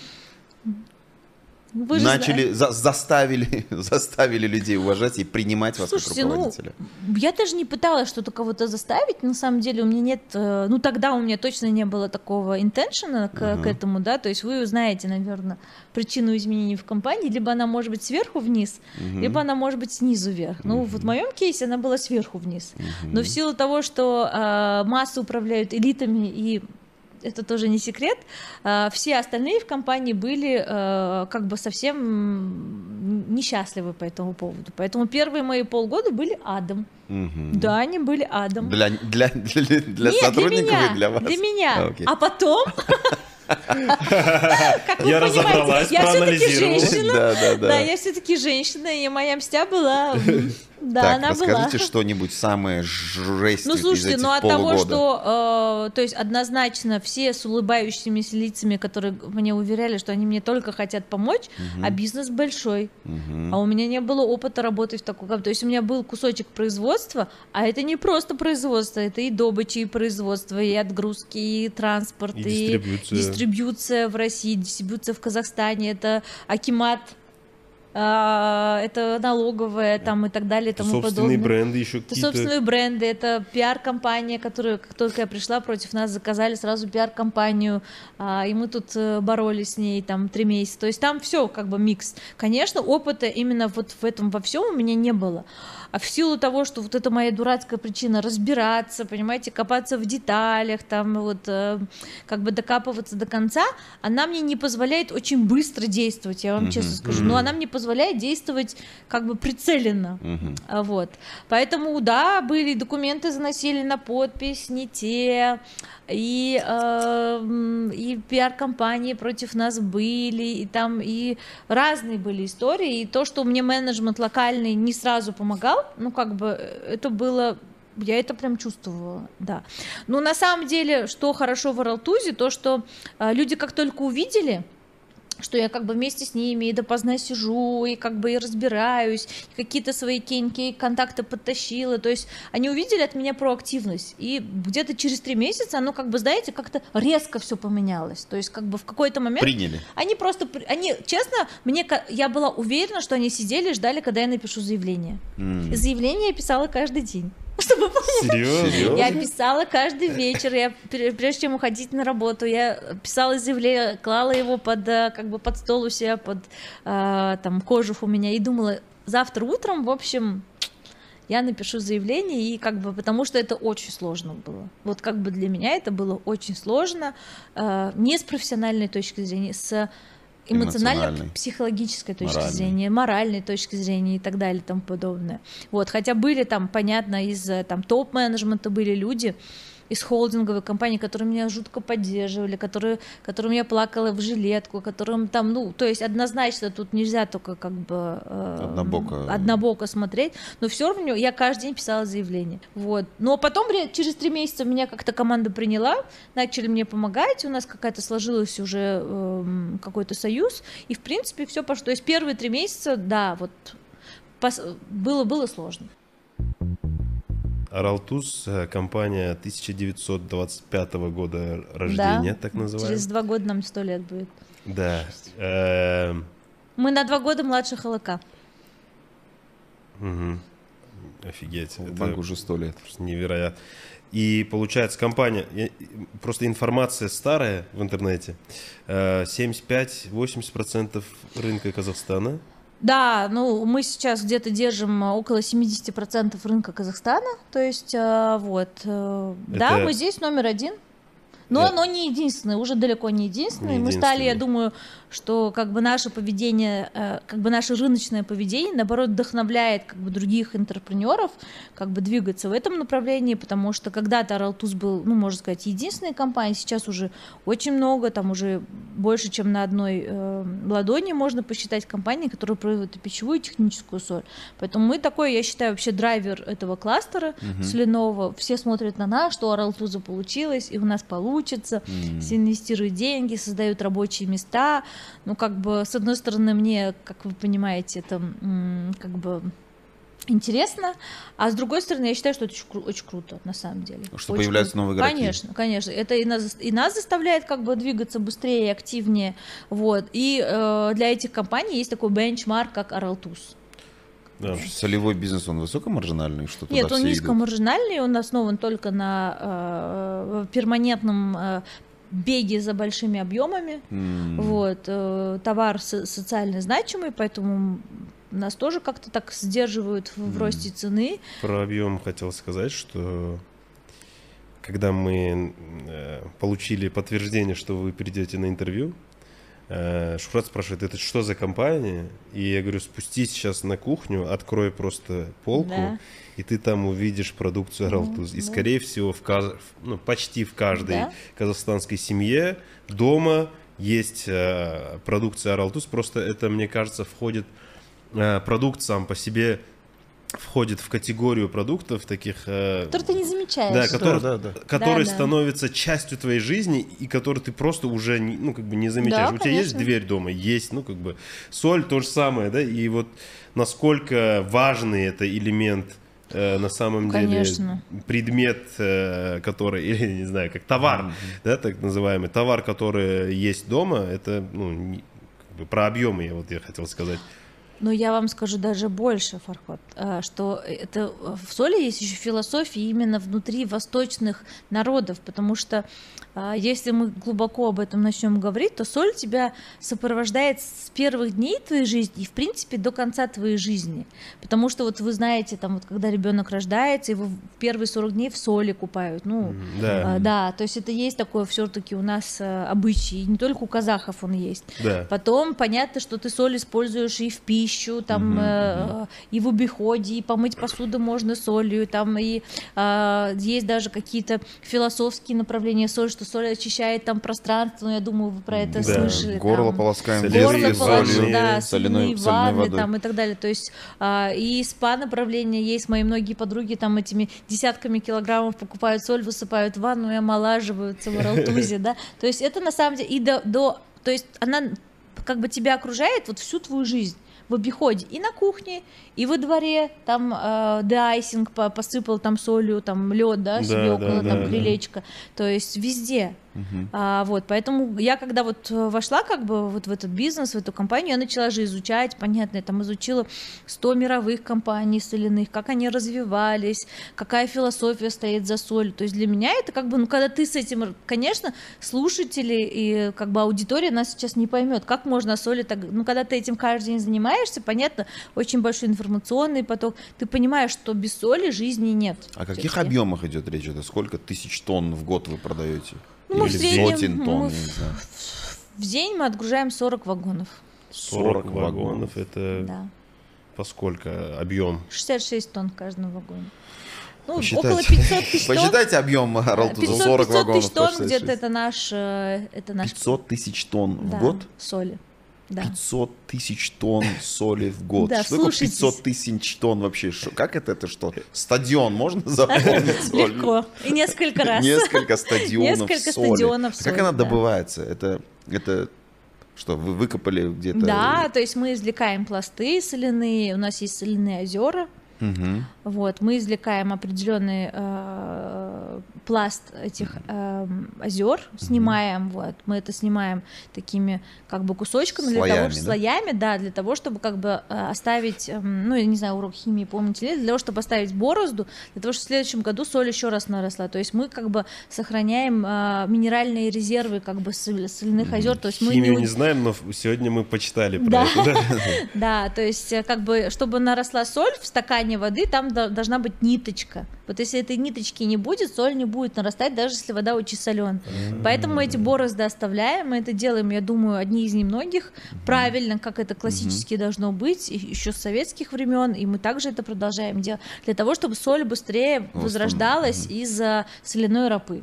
вы начали, за, заставили, заставили людей уважать и принимать вас Слушайте, как руководителя. Ну, я даже не пыталась что-то кого-то заставить, на самом деле у меня нет, э, ну тогда у меня точно не было такого интеншена к, uh-huh. к этому, да, то есть вы знаете, наверное, причину изменений в компании, либо она может быть сверху вниз, uh-huh. либо она может быть снизу вверх. Uh-huh. Ну вот в моем кейсе она была сверху вниз, uh-huh. но в силу того, что э, массы управляют элитами и это тоже не секрет, а, все остальные в компании были а, как бы совсем несчастливы по этому поводу. Поэтому первые мои полгода были адом. Угу. Да, они были адом. Для, для, для, для Нет, сотрудников для меня, и для вас? Для меня. А, а потом Как вы я разобралась, я все-таки женщина. Да, да, да. Да, я все-таки женщина, и моя мстя была да, так, она расскажите была. что-нибудь самое жесть Ну, слушайте, ну от того, что, э, то есть однозначно все с улыбающимися лицами, которые мне уверяли, что они мне только хотят помочь, угу. а бизнес большой, угу. а у меня не было опыта работы в таком, то есть у меня был кусочек производства, а это не просто производство, это и добыча, и производство, и отгрузки, и транспорт, и, и дистрибьюция. дистрибьюция в России, дистрибьюция в Казахстане, это Акимат, это налоговая там и так далее и тому собственные подобное. бренды еще Это какие-то. собственные бренды, это пиар-компания, которую, как только я пришла, против нас заказали сразу пиар-компанию, а, и мы тут э, боролись с ней там три месяца. То есть там все как бы микс. Конечно, опыта именно вот в этом во всем у меня не было. А в силу того, что вот это моя дурацкая причина разбираться, понимаете, копаться в деталях, там вот э, как бы докапываться до конца, она мне не позволяет очень быстро действовать, я вам Мгм. честно скажу. Но она мне позволяет действовать как бы прицеленно. Мгм. А, Вот. Поэтому, да, были документы заносили на подпись, не те, и, э, м, и пиар-компании против нас были, и там и разные были истории. И то, что мне менеджмент локальный не сразу помогал, ну, как бы э, это было я это прям чувствовала, да. Но на самом деле, что хорошо в Аралтузе, то, что э, люди как только увидели, что я как бы вместе с ними и допоздна сижу, и как бы и разбираюсь, и какие-то свои кейнки, контакты подтащила, то есть они увидели от меня проактивность, и где-то через три месяца оно как бы, знаете, как-то резко все поменялось, то есть как бы в какой-то момент Приняли. они просто, они, честно, мне, я была уверена, что они сидели и ждали, когда я напишу заявление. И заявление я писала каждый день. Чтобы Серьезно? Я писала каждый вечер, я пр- прежде чем уходить на работу, я писала заявление, клала его под э, как бы под стол у себя, под э, там кожух у меня и думала, завтра утром, в общем, я напишу заявление и как бы потому что это очень сложно было. Вот как бы для меня это было очень сложно, э, не с профессиональной точки зрения, с. Эмоционально-психологической точки Моральной. зрения, моральной точки зрения и так далее и тому подобное. Вот, хотя были там, понятно, из э, там топ-менеджмента были люди из холдинговой компании, которые меня жутко поддерживали, которые, которым я плакала в жилетку, которым там, ну, то есть однозначно тут нельзя только как бы э, Однобоко. однобоко смотреть, но все равно я каждый день писала заявление, вот. Но потом ре- через три месяца меня как-то команда приняла, начали мне помогать, у нас какая-то сложилась уже эм, какой-то союз, и в принципе все пошло. То есть первые три месяца, да, вот было было сложно. Аралтуз, э, компания 1925 года рождения, Да. так называемая. Через два года нам сто лет будет. Да. Эм, Мы на два года младше ХЛК. мгм. Офигеть. Это банку уже сто лет. просто невероятно. И получается, компания, просто информация старая в интернете, э, 75-80% рынка Казахстана. Да, ну мы сейчас где-то держим э, около 70% рынка Казахстана, то есть э, вот, э, да, Это- мы здесь номер один, но, Да. но не единственный, уже далеко не единственный. Не Мы стали, я думаю, что как бы наше поведение, э, как бы наше рыночное поведение, наоборот, вдохновляет как бы других интерпренеров как бы двигаться в этом направлении, потому что когда-то Аралтуз был, ну, можно сказать, единственной компанией, сейчас уже очень много, там уже больше, чем на одной э, ладони можно посчитать компании, которые производят и пищевую, и техническую соль. Поэтому мы такой, я считаю, вообще драйвер этого кластера соляного. Все смотрят на нас, что у Аралтуза получилось, и у нас получится. М. Все инвестируют деньги, создают рабочие места. Ну, как бы, с одной стороны, мне, как вы понимаете, это как бы интересно, а с другой стороны, я считаю, что это очень, кру- очень круто, на самом деле. Что Очень появляются круто. новые игроки. Конечно, конечно. Это и нас, и нас заставляет как бы двигаться быстрее и активнее. Вот. И э, для этих компаний есть такой бенчмарк, как Аралтуз. Да. Солевой бизнес, он высокомаржинальный, что Нет, он идут? низкомаржинальный, он основан только на э, перманентном э, беге за большими объемами. М. Вот, э, товар со- социально значимый, поэтому нас тоже как-то так сдерживают в, в росте цены. Про объем хотел сказать, что когда мы э, получили подтверждение, что вы придете на интервью, э, Шухрат спрашивает, это что за компания? И я говорю, спустись сейчас на кухню, открой просто полку, Да. и ты там увидишь продукцию Аралтуз. И, да. скорее всего, в каз- ну, почти в каждой Да. казахстанской семье дома есть э, продукция Аралтуз. Просто это, мне кажется, входит э, продукт сам по себе входит в категорию продуктов таких, э, Который ты не замечаешь. да, который, да, да. Да, да. становится частью твоей жизни и который ты просто уже не- ну как бы не замечаешь. Да, У тебя есть конечно. дверь дома, есть, ну как бы соль то же самое, да, и вот насколько важный это элемент э, на самом Конечно. деле предмет, э, который, или не знаю, как товар, да, так называемый товар, который есть дома, это ну, не- как бы про объемы я вот я хотел сказать. Но я вам скажу даже больше, Фархот, э, что это в соли есть еще философия именно внутри восточных народов, потому что э, если мы глубоко об этом начнем говорить, то соль тебя сопровождает с первых дней твоей жизни и, в принципе, до конца твоей жизни. Потому что вот вы знаете, там вот когда ребенок рождается, его в первые 40 дней в соли купают. Ну, да, да то есть это есть такое все-таки у нас э, обычай, не только у казахов он есть. Да. Потом понятно, что ты соль используешь и в пищу, пищу, там угу, э, и в обиходе, и помыть посуду можно солью, там и э, есть даже какие-то философские направления соль, что соль очищает там пространство, ну, я думаю, вы про это да. слышали. Горло там, полоскаем, горло полоскаем, да, соляной, ванны водой. там и так далее. То есть э, и спа направления есть, мои многие подруги там этими десятками килограммов покупают соль, высыпают в ванну и омолаживаются в Уралтузе, да. То есть это на самом деле и до, до то есть она как бы тебя окружает вот всю твою жизнь в обиходе и на кухне, и во дворе, там э, деайсинг посыпал там солью, там лед, да, себе да, около да, там да, крылечка, да. то есть везде. Uh-huh. А, вот, поэтому я когда вот э, вошла как бы вот в этот бизнес, в эту компанию, я начала же изучать, понятно, я там изучила 100 мировых компаний соляных, как они развивались, какая философия стоит за соль. То есть для меня это как бы, ну, когда ты с этим, конечно, слушатели и как бы аудитория нас сейчас не поймет, как можно соли так, ну, когда ты этим каждый день занимаешься, понятно, очень большой информационный поток, ты понимаешь, что без соли жизни нет. О каких объемах идет речь? Это сколько тысяч тонн в год вы продаете? Ну, Или в среднем, сотен тонн, мы в, в день мы отгружаем 40 вагонов. 40 вагонов, это да. по сколько объем? 66 тонн в каждом вагоне. Ну, Посчитайте. около 500 тысяч тонн. Посчитайте объем Ралтуза, 40 500 вагонов. 500 тысяч тонн где-то это наш, э, это наш... 500 тысяч тонн да, в год? соли. Да. 500 тысяч тонн соли в год. Да, что такое 500 тысяч тонн вообще? Шо, как это? Это что? Стадион можно заполнить солью? Легко. И несколько раз. Несколько стадионов Несколько соли. стадионов соли. Как она добывается? Это, это что, вы выкопали где-то? Да, то есть мы извлекаем пласты соляные, у нас есть соляные озера, Угу. Вот, мы извлекаем определенный э, пласт этих э, озер, снимаем, угу. вот, мы это снимаем такими как бы кусочками слоями, для того, да? слоями, да, для того, чтобы как бы э, оставить, э, ну, я не знаю, урок химии помните ли, для того, чтобы оставить борозду, для того, чтобы в следующем году соль еще раз наросла. То есть мы как бы сохраняем э, минеральные резервы как бы соляных озер. То есть мы Химию не... не знаем, но сегодня мы почитали про да. это. Да, то есть э, как бы, чтобы наросла соль в стакане воды там должна быть ниточка. Вот если этой ниточки не будет, соль не будет нарастать, даже если вода очень соленая. Поэтому мы эти борозды оставляем, мы это делаем, я думаю, одни из немногих, правильно, как это классически должно быть, еще с советских времен, и мы также это продолжаем делать, для того, чтобы соль быстрее возрождалась из соляной ропы.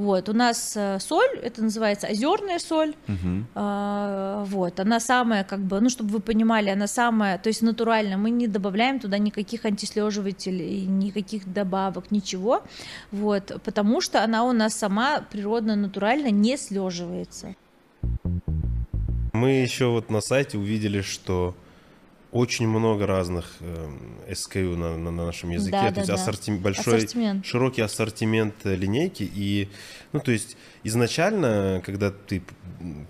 Вот, у нас э, соль, это называется озерная соль. Угу. А, вот, она самая, как бы, ну, чтобы вы понимали, она самая, то есть натуральная. Мы не добавляем туда никаких антислеживателей, никаких добавок, ничего. Вот, потому что она у нас сама природно, натурально не слеживается. Мы еще вот на сайте увидели, что очень много разных э, SKU на, на, на нашем языке, да, то да, есть да. Ассорти... большой, ассортимент. широкий ассортимент э, линейки. И, ну, то есть изначально, когда ты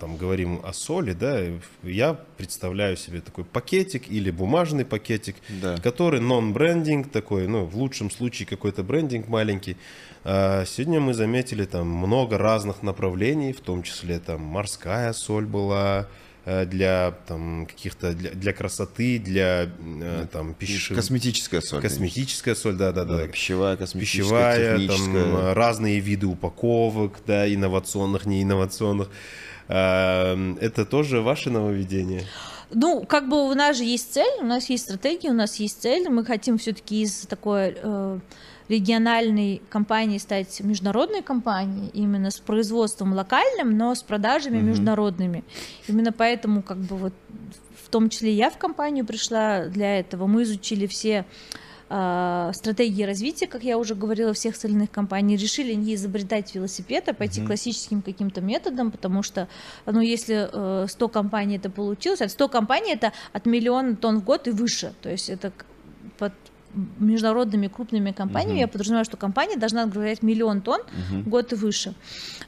там говорим о соли, да, я представляю себе такой пакетик или бумажный пакетик, да. который нон-брендинг такой, ну, в лучшем случае какой-то брендинг маленький. А сегодня мы заметили там много разных направлений, в том числе там морская соль была, Э, для там каких-то для, для красоты, для э, там пищи... Косметическая соль. Косметическая соль, да, да, да. да. Пищевая, косметическая, Пищевая, там разные виды упаковок, да, инновационных, неинновационных. Э, это тоже ваше нововведение? Ну, как бы у нас же есть цель, у нас есть стратегия, у нас есть цель. Мы хотим все-таки из такой э, региональной компании стать международной компанией, именно с производством локальным, но с продажами mm-hmm. международными. Именно поэтому, как бы вот, в том числе я в компанию пришла для этого. Мы изучили все э, стратегии развития, как я уже говорила, всех соляных компаний, решили не изобретать велосипед, а пойти mm-hmm. классическим каким-то методом, потому что, ну, если э, 100 компаний это получилось, от 100 компаний это от миллиона тонн в год и выше, то есть это под международными крупными компаниями, uh-huh. я подразумеваю, что компания должна отгружать миллион тонн uh-huh. в год и выше.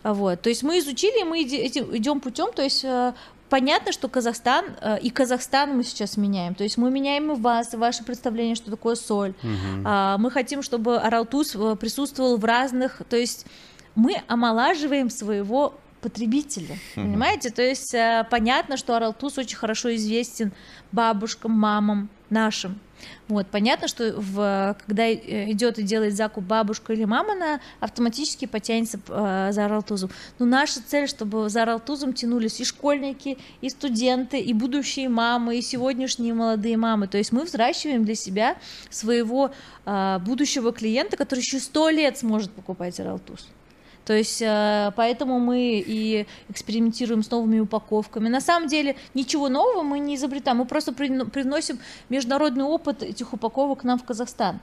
Вот. То есть мы изучили, мы идем путем, то есть э, понятно, что Казахстан, э, и Казахстан мы сейчас меняем, то есть мы меняем и вас, и ваше представление, что такое соль. Угу. Мы хотим, чтобы Аралтус э, присутствовал в разных, то есть мы омолаживаем своего потребителя, mm понимаете? То есть э, понятно, что Аралтус очень хорошо известен бабушкам, мамам нашим. Вот, понятно, что в, когда э, идет и делает закуп бабушка или мама, она автоматически потянется э, за Аралтузом. Но наша цель, чтобы за Аралтузом тянулись и школьники, и студенты, и будущие мамы, и сегодняшние молодые мамы. То есть мы взращиваем для себя своего э, будущего клиента, который еще сто лет сможет покупать Аралтуз. То есть э, поэтому мы и экспериментируем с новыми упаковками. На самом деле ничего нового мы не изобретаем, мы просто приносим международный опыт этих упаковок к нам в Казахстан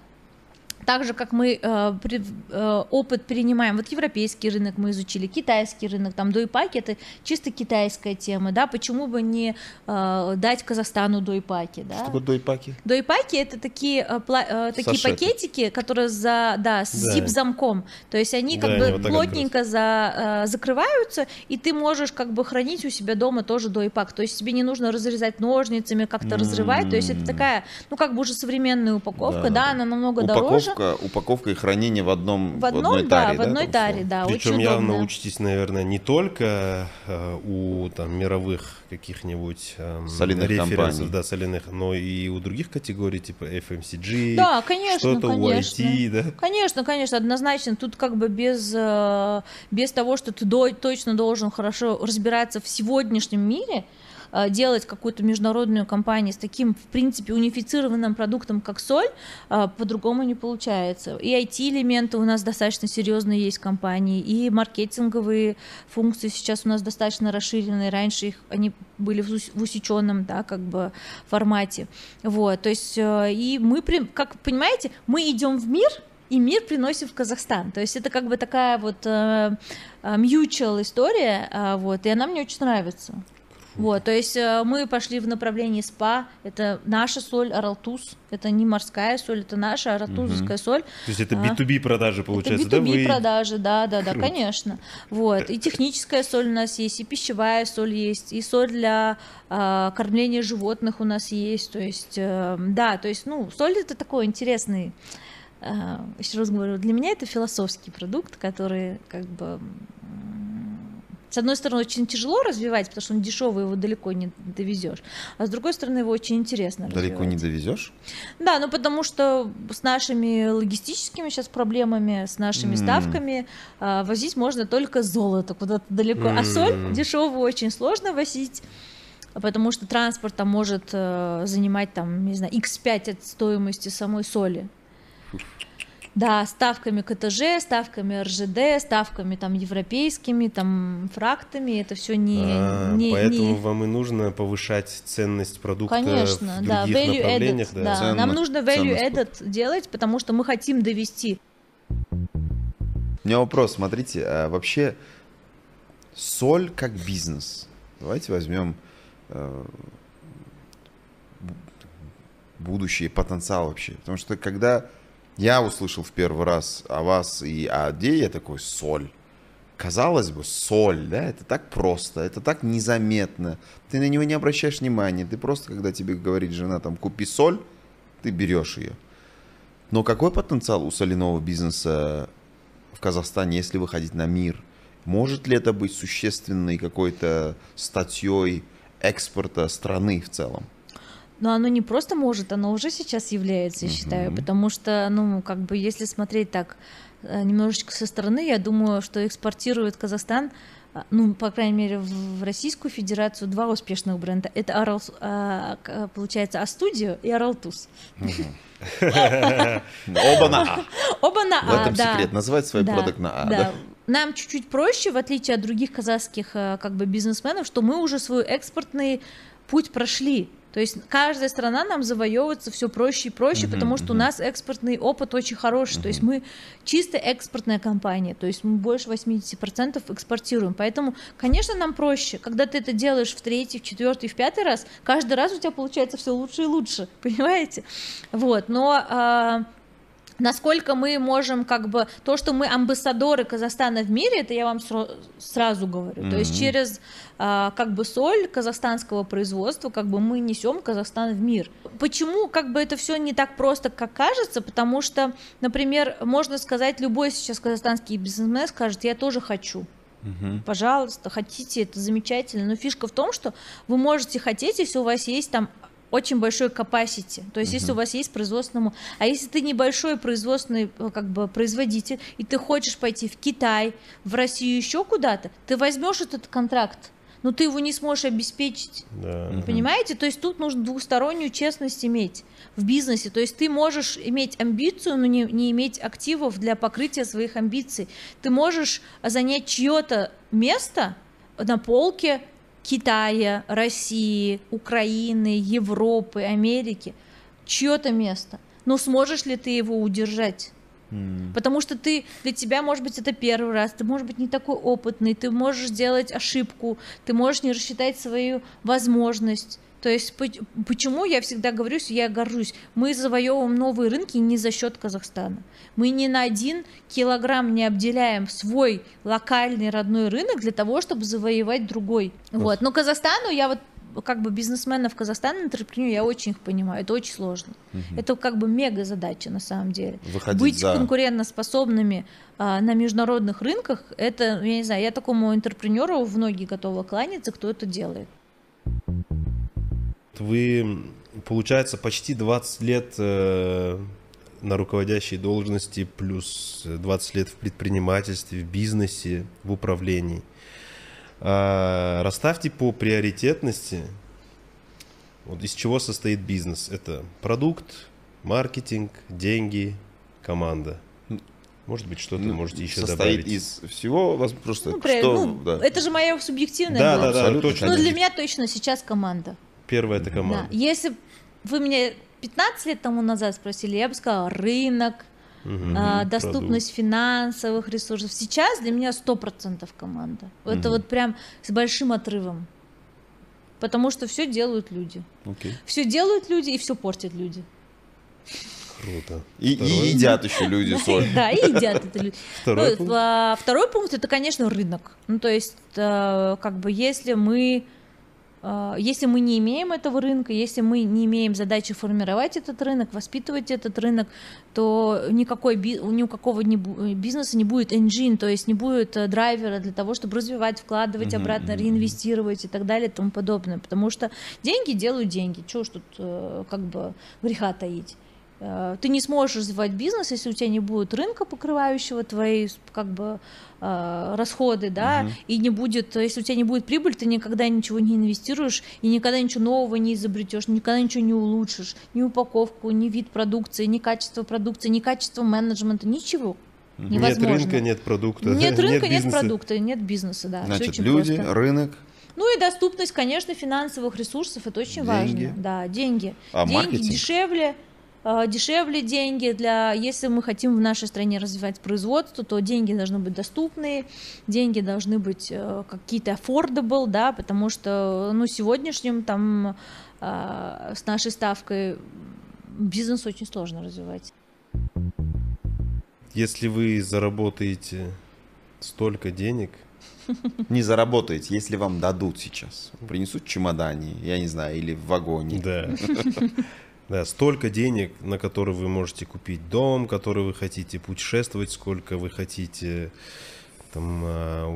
так же, как мы э, при, э, опыт перенимаем, вот европейский рынок мы изучили, китайский рынок, там дойпаки это чисто китайская тема, да, почему бы не э, дать Казахстану дойпаки, да? Что такое дойпаки? Дойпаки это такие, э, пла, э, такие пакетики, которые за, да, с да. зип-замком, то есть они да, как бы вот плотненько за, э, закрываются, и ты можешь как бы хранить у себя дома тоже дойпак, то есть тебе не нужно разрезать ножницами, как-то mm-hmm. разрывать, то есть это такая, ну как бы уже современная упаковка, да, да она намного упаковка дороже упаковка, упаковка и хранение в одном в, одном, в одной да, таре, в одной да, таре, да. Причем очень явно удобно. учитесь, наверное, не только э, у там мировых каких-нибудь э, соляных компаний, да, соляных, но и у других категорий типа FMCG, да, конечно, что-то конечно. YT, да. Конечно, конечно, однозначно. Тут как бы без э, без того, что ты до, точно должен хорошо разбираться в сегодняшнем мире делать какую-то международную компанию с таким, в принципе, унифицированным продуктом, как соль, э, по-другому не получается. И IT-элементы у нас достаточно серьезные есть компании, и маркетинговые функции сейчас у нас достаточно расширены. Раньше их они были в усеченном, да, как бы формате. Вот, то есть, э, и мы, как понимаете, мы идем в мир, и мир приносим в Казахстан. То есть это как бы такая вот э, mutual история, э, вот, и она мне очень нравится. Вот, то есть э, мы пошли в направлении спа, это наша соль, аралтуз, это не морская соль, это наша аралтузовская угу. соль. То есть это B2B а, продажи получается, это B2B да? продажи, да, да, да, конечно. Вот, и техническая соль у нас есть, и пищевая соль есть, и соль для э, кормления животных у нас есть, то есть, э, да, то есть, ну, соль это такой интересный э, еще раз говорю, для меня это философский продукт, который как бы с одной стороны, очень тяжело развивать, потому что он дешевый, его далеко не довезешь. А с другой стороны, его очень интересно Далеко развивать. не довезешь? Да, ну потому что с нашими логистическими сейчас проблемами, с нашими mm. ставками а, возить можно только золото куда-то далеко. Mm. А соль дешевую очень сложно возить потому что транспорт там может э, занимать там, не знаю, x5 от стоимости самой соли. Да, ставками КТЖ, ставками РЖД, ставками там европейскими, там фрактами, это все не, а, не Поэтому не... вам и нужно повышать ценность продукта Конечно, в да, value направлениях. Added, да. Да. Нам нужно value added делать, потому что мы хотим довести. У меня вопрос, смотрите, а вообще соль как бизнес. Давайте возьмем э, будущий потенциал вообще. Потому что когда я услышал в первый раз о вас и о где я такой соль. Казалось бы, соль, да, это так просто, это так незаметно. Ты на него не обращаешь внимания. Ты просто, когда тебе говорит жена, там, купи соль, ты берешь ее. Но какой потенциал у соляного бизнеса в Казахстане, если выходить на мир? Может ли это быть существенной какой-то статьей экспорта страны в целом? Но оно не просто может, оно уже сейчас является, я считаю, потому что, ну, как бы, если смотреть так э, немножечко со стороны, я думаю, что экспортирует Казахстан, а, ну, по крайней мере, в Российскую Федерацию два успешных бренда. Это, Арал, а, получается, Астудио и Аралтус. Оба на А. Оба на А, В этом секрет. Называть свой продукт на А. Да. Нам чуть-чуть проще, в отличие от других казахских э, как бы бизнесменов, что мы уже свой экспортный путь прошли. То есть каждая страна нам завоевывается все проще и проще, uh-huh, потому что uh-huh. у нас экспортный опыт очень хороший. Uh-huh. То есть мы чисто экспортная компания, то есть мы больше 80% экспортируем. Поэтому, конечно, нам проще. Когда ты это делаешь в третий, в четвертый, в пятый раз, каждый раз у тебя получается все лучше и лучше, понимаете? Вот, но а, насколько мы можем как бы то, что мы амбассадоры Казахстана в мире, это я вам сразу говорю. Mm-hmm. То есть через а, как бы соль казахстанского производства, как бы мы несем Казахстан в мир. Почему как бы это все не так просто, как кажется? Потому что, например, можно сказать, любой сейчас казахстанский бизнесмен скажет, я тоже хочу. Угу. Пожалуйста, хотите, это замечательно. Но фишка в том, что вы можете хотеть, если у вас есть там очень большой capacity. То есть, uh-huh. если у вас есть производственному, а если ты небольшой производственный э, как бы производитель и ты хочешь пойти в Китай, в Россию еще куда-то, ты возьмешь этот контракт, но ты его не сможешь обеспечить. Да. Понимаете? То есть тут нужно двухстороннюю честность иметь в бизнесе. То есть ты можешь иметь амбицию, но не, не иметь активов для покрытия своих амбиций. Ты можешь занять чье-то место на полке Китая, России, Украины, Европы, Америки, чье-то место. Но сможешь ли ты его удержать? Mm. Потому что ты для тебя, может быть, это первый раз, ты, может быть, не такой опытный, ты можешь сделать ошибку, ты можешь не рассчитать свою возможность. То есть почему я всегда говорю, я горжусь, мы завоевываем новые рынки не за счет Казахстана. Мы ни на один килограмм не обделяем свой локальный родной рынок для того, чтобы завоевать другой. Вот. Но Казахстану я вот как бы бизнесменов Казахстана, интерпренер, я очень их понимаю, это очень сложно. Угу. Это как бы мега задача на самом деле. Выходить Быть за... конкурентоспособными а, на международных рынках, это, я не знаю, я такому интерпренеру в ноги готова кланяться, кто это делает. Вы, получается, почти 20 лет э, на руководящей должности, плюс 20 лет в предпринимательстве, в бизнесе, в управлении. А, расставьте по приоритетности, вот из чего состоит бизнес. Это продукт, маркетинг, деньги, команда. Может быть, что-то ну, можете еще состоит добавить. из всего, вас просто ну, что, ну, да. Это же моя субъективная. Да, да, да, точно. Но для меня точно сейчас команда. Первая это команда. Да. Если вы меня 15 лет тому назад спросили, я бы сказала рынок, угу, а, доступность продукт. финансовых ресурсов. Сейчас для меня 100% команда. Угу. Это вот прям с большим отрывом. Потому что все делают люди. Okay. Все делают люди и все портят люди. Круто. И, и едят еще люди соль. Да, и едят это люди. Второй, ну, пункт? А, второй пункт это, конечно, рынок. Ну, то есть, э, как бы, если мы а, если мы не имеем этого рынка, если мы не имеем задачи формировать этот рынок, воспитывать этот рынок, то никакой, ни у какого бизнеса не будет engine, то есть не будет э, драйвера для того, чтобы развивать, вкладывать обратно, реинвестировать и так далее и тому подобное. Потому что деньги делают деньги. Чего ж тут э, как бы греха таить? Э, ты не сможешь развивать бизнес, если у тебя не будет рынка, покрывающего твои как бы э, расходы, да, угу. и не будет, если у тебя не будет прибыль, ты никогда ничего не инвестируешь и никогда ничего нового не изобретешь, никогда ничего не улучшишь, ни упаковку, ни вид продукции, ни качество продукции, ни качество менеджмента, ничего. Невозможно. Нет рынка, нет продукта. Нет рынка, нет, нет продукта, нет бизнеса, да. Значит, люди, просто. рынок. Ну и доступность, конечно, финансовых ресурсов, это очень деньги. важно. Да, деньги. А деньги маркетинг? дешевле, Э, дешевле деньги для, если мы хотим в нашей стране развивать производство, то деньги должны быть доступные, деньги должны быть э, какие-то affordable, да, потому что, ну, сегодняшним там э, с нашей ставкой бизнес очень сложно развивать. Если вы заработаете столько денег, не заработаете, если вам дадут сейчас. Принесут чемодане, я не знаю, или в вагоне. Да. Да, столько денег, на которые вы можете купить дом, который вы хотите, путешествовать, сколько вы хотите, там, а,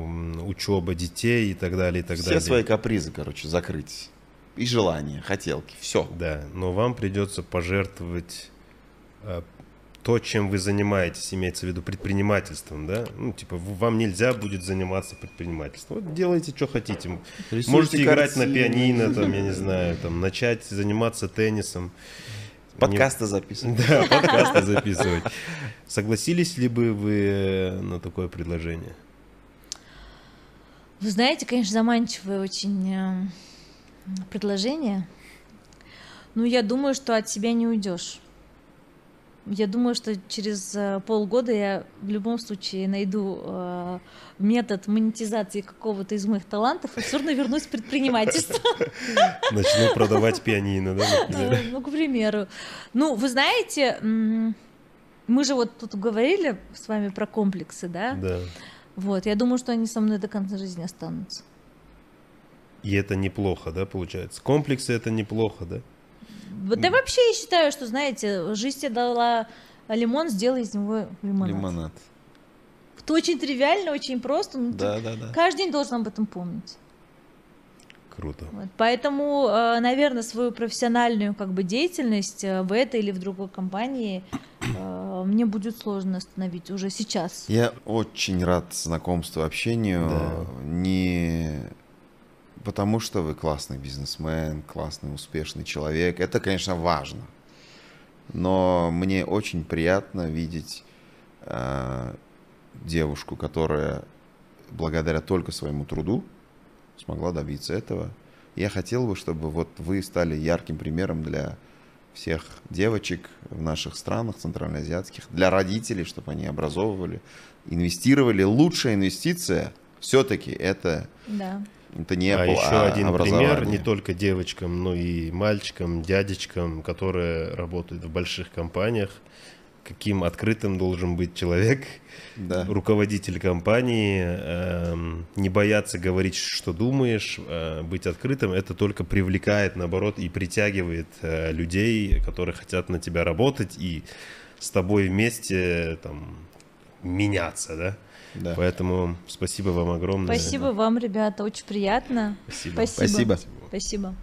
учеба детей и так далее, и так Все далее. Все свои капризы, короче, закрыть. И желания, хотелки, все. Да, но вам придется пожертвовать а, то, чем вы занимаетесь, имеется в виду предпринимательством, да, ну, типа, вам нельзя будет заниматься предпринимательством. Вот делайте, что хотите. Рисуйте Можете играть на пианино, там, я не знаю, там, начать заниматься теннисом. Подкасты записывать. Да, подкасты записывать. Согласились ли бы вы э, на такое предложение? Вы знаете, конечно, заманчивое очень э, предложение. Ну, я думаю, что от себя не уйдешь. Я думаю, что через э, полгода я в любом случае найду э, метод монетизации какого-то из моих талантов и все равно вернусь в предпринимательство. Начну продавать пианино, да, например? Ну, к примеру. Ну, вы знаете, мы же вот тут говорили с вами про комплексы, да? Да. Вот, я думаю, что они со мной до конца жизни останутся. И это неплохо, да, получается? Комплексы это неплохо, да? Да вообще я считаю, что, знаете, жизнь тебе дала лимон, сделай из него лимонад. Лимонад. Это очень тривиально, очень просто. Но Да, да, да. Каждый день должен об этом помнить. Круто. Вот. Поэтому, э, наверное, свою профессиональную как бы деятельность э, в этой или в другой компании э, мне будет сложно остановить уже сейчас. Я очень рад знакомству, общению. Да. Не потому, что вы классный бизнесмен, классный, успешный человек. Это, конечно, важно. Но мне очень приятно видеть э, девушку, которая благодаря только своему труду смогла добиться этого. Я хотел бы, чтобы вот вы стали ярким примером для всех девочек в наших странах центральноазиатских, для родителей, чтобы они образовывали, инвестировали. Лучшая инвестиция все-таки это, Да. Это не а Apple, еще а один пример не только девочкам, но и мальчикам, дядечкам, которые работают в больших компаниях. Каким открытым должен быть человек, Да. руководитель компании, эм, не бояться говорить, что думаешь, э, быть открытым, это только привлекает, наоборот, и притягивает э, людей, которые хотят на тебя работать и с тобой вместе там меняться, да? Да. Поэтому спасибо вам огромное. Спасибо вам, ребята, очень приятно. Спасибо. Спасибо. Спасибо. Спасибо.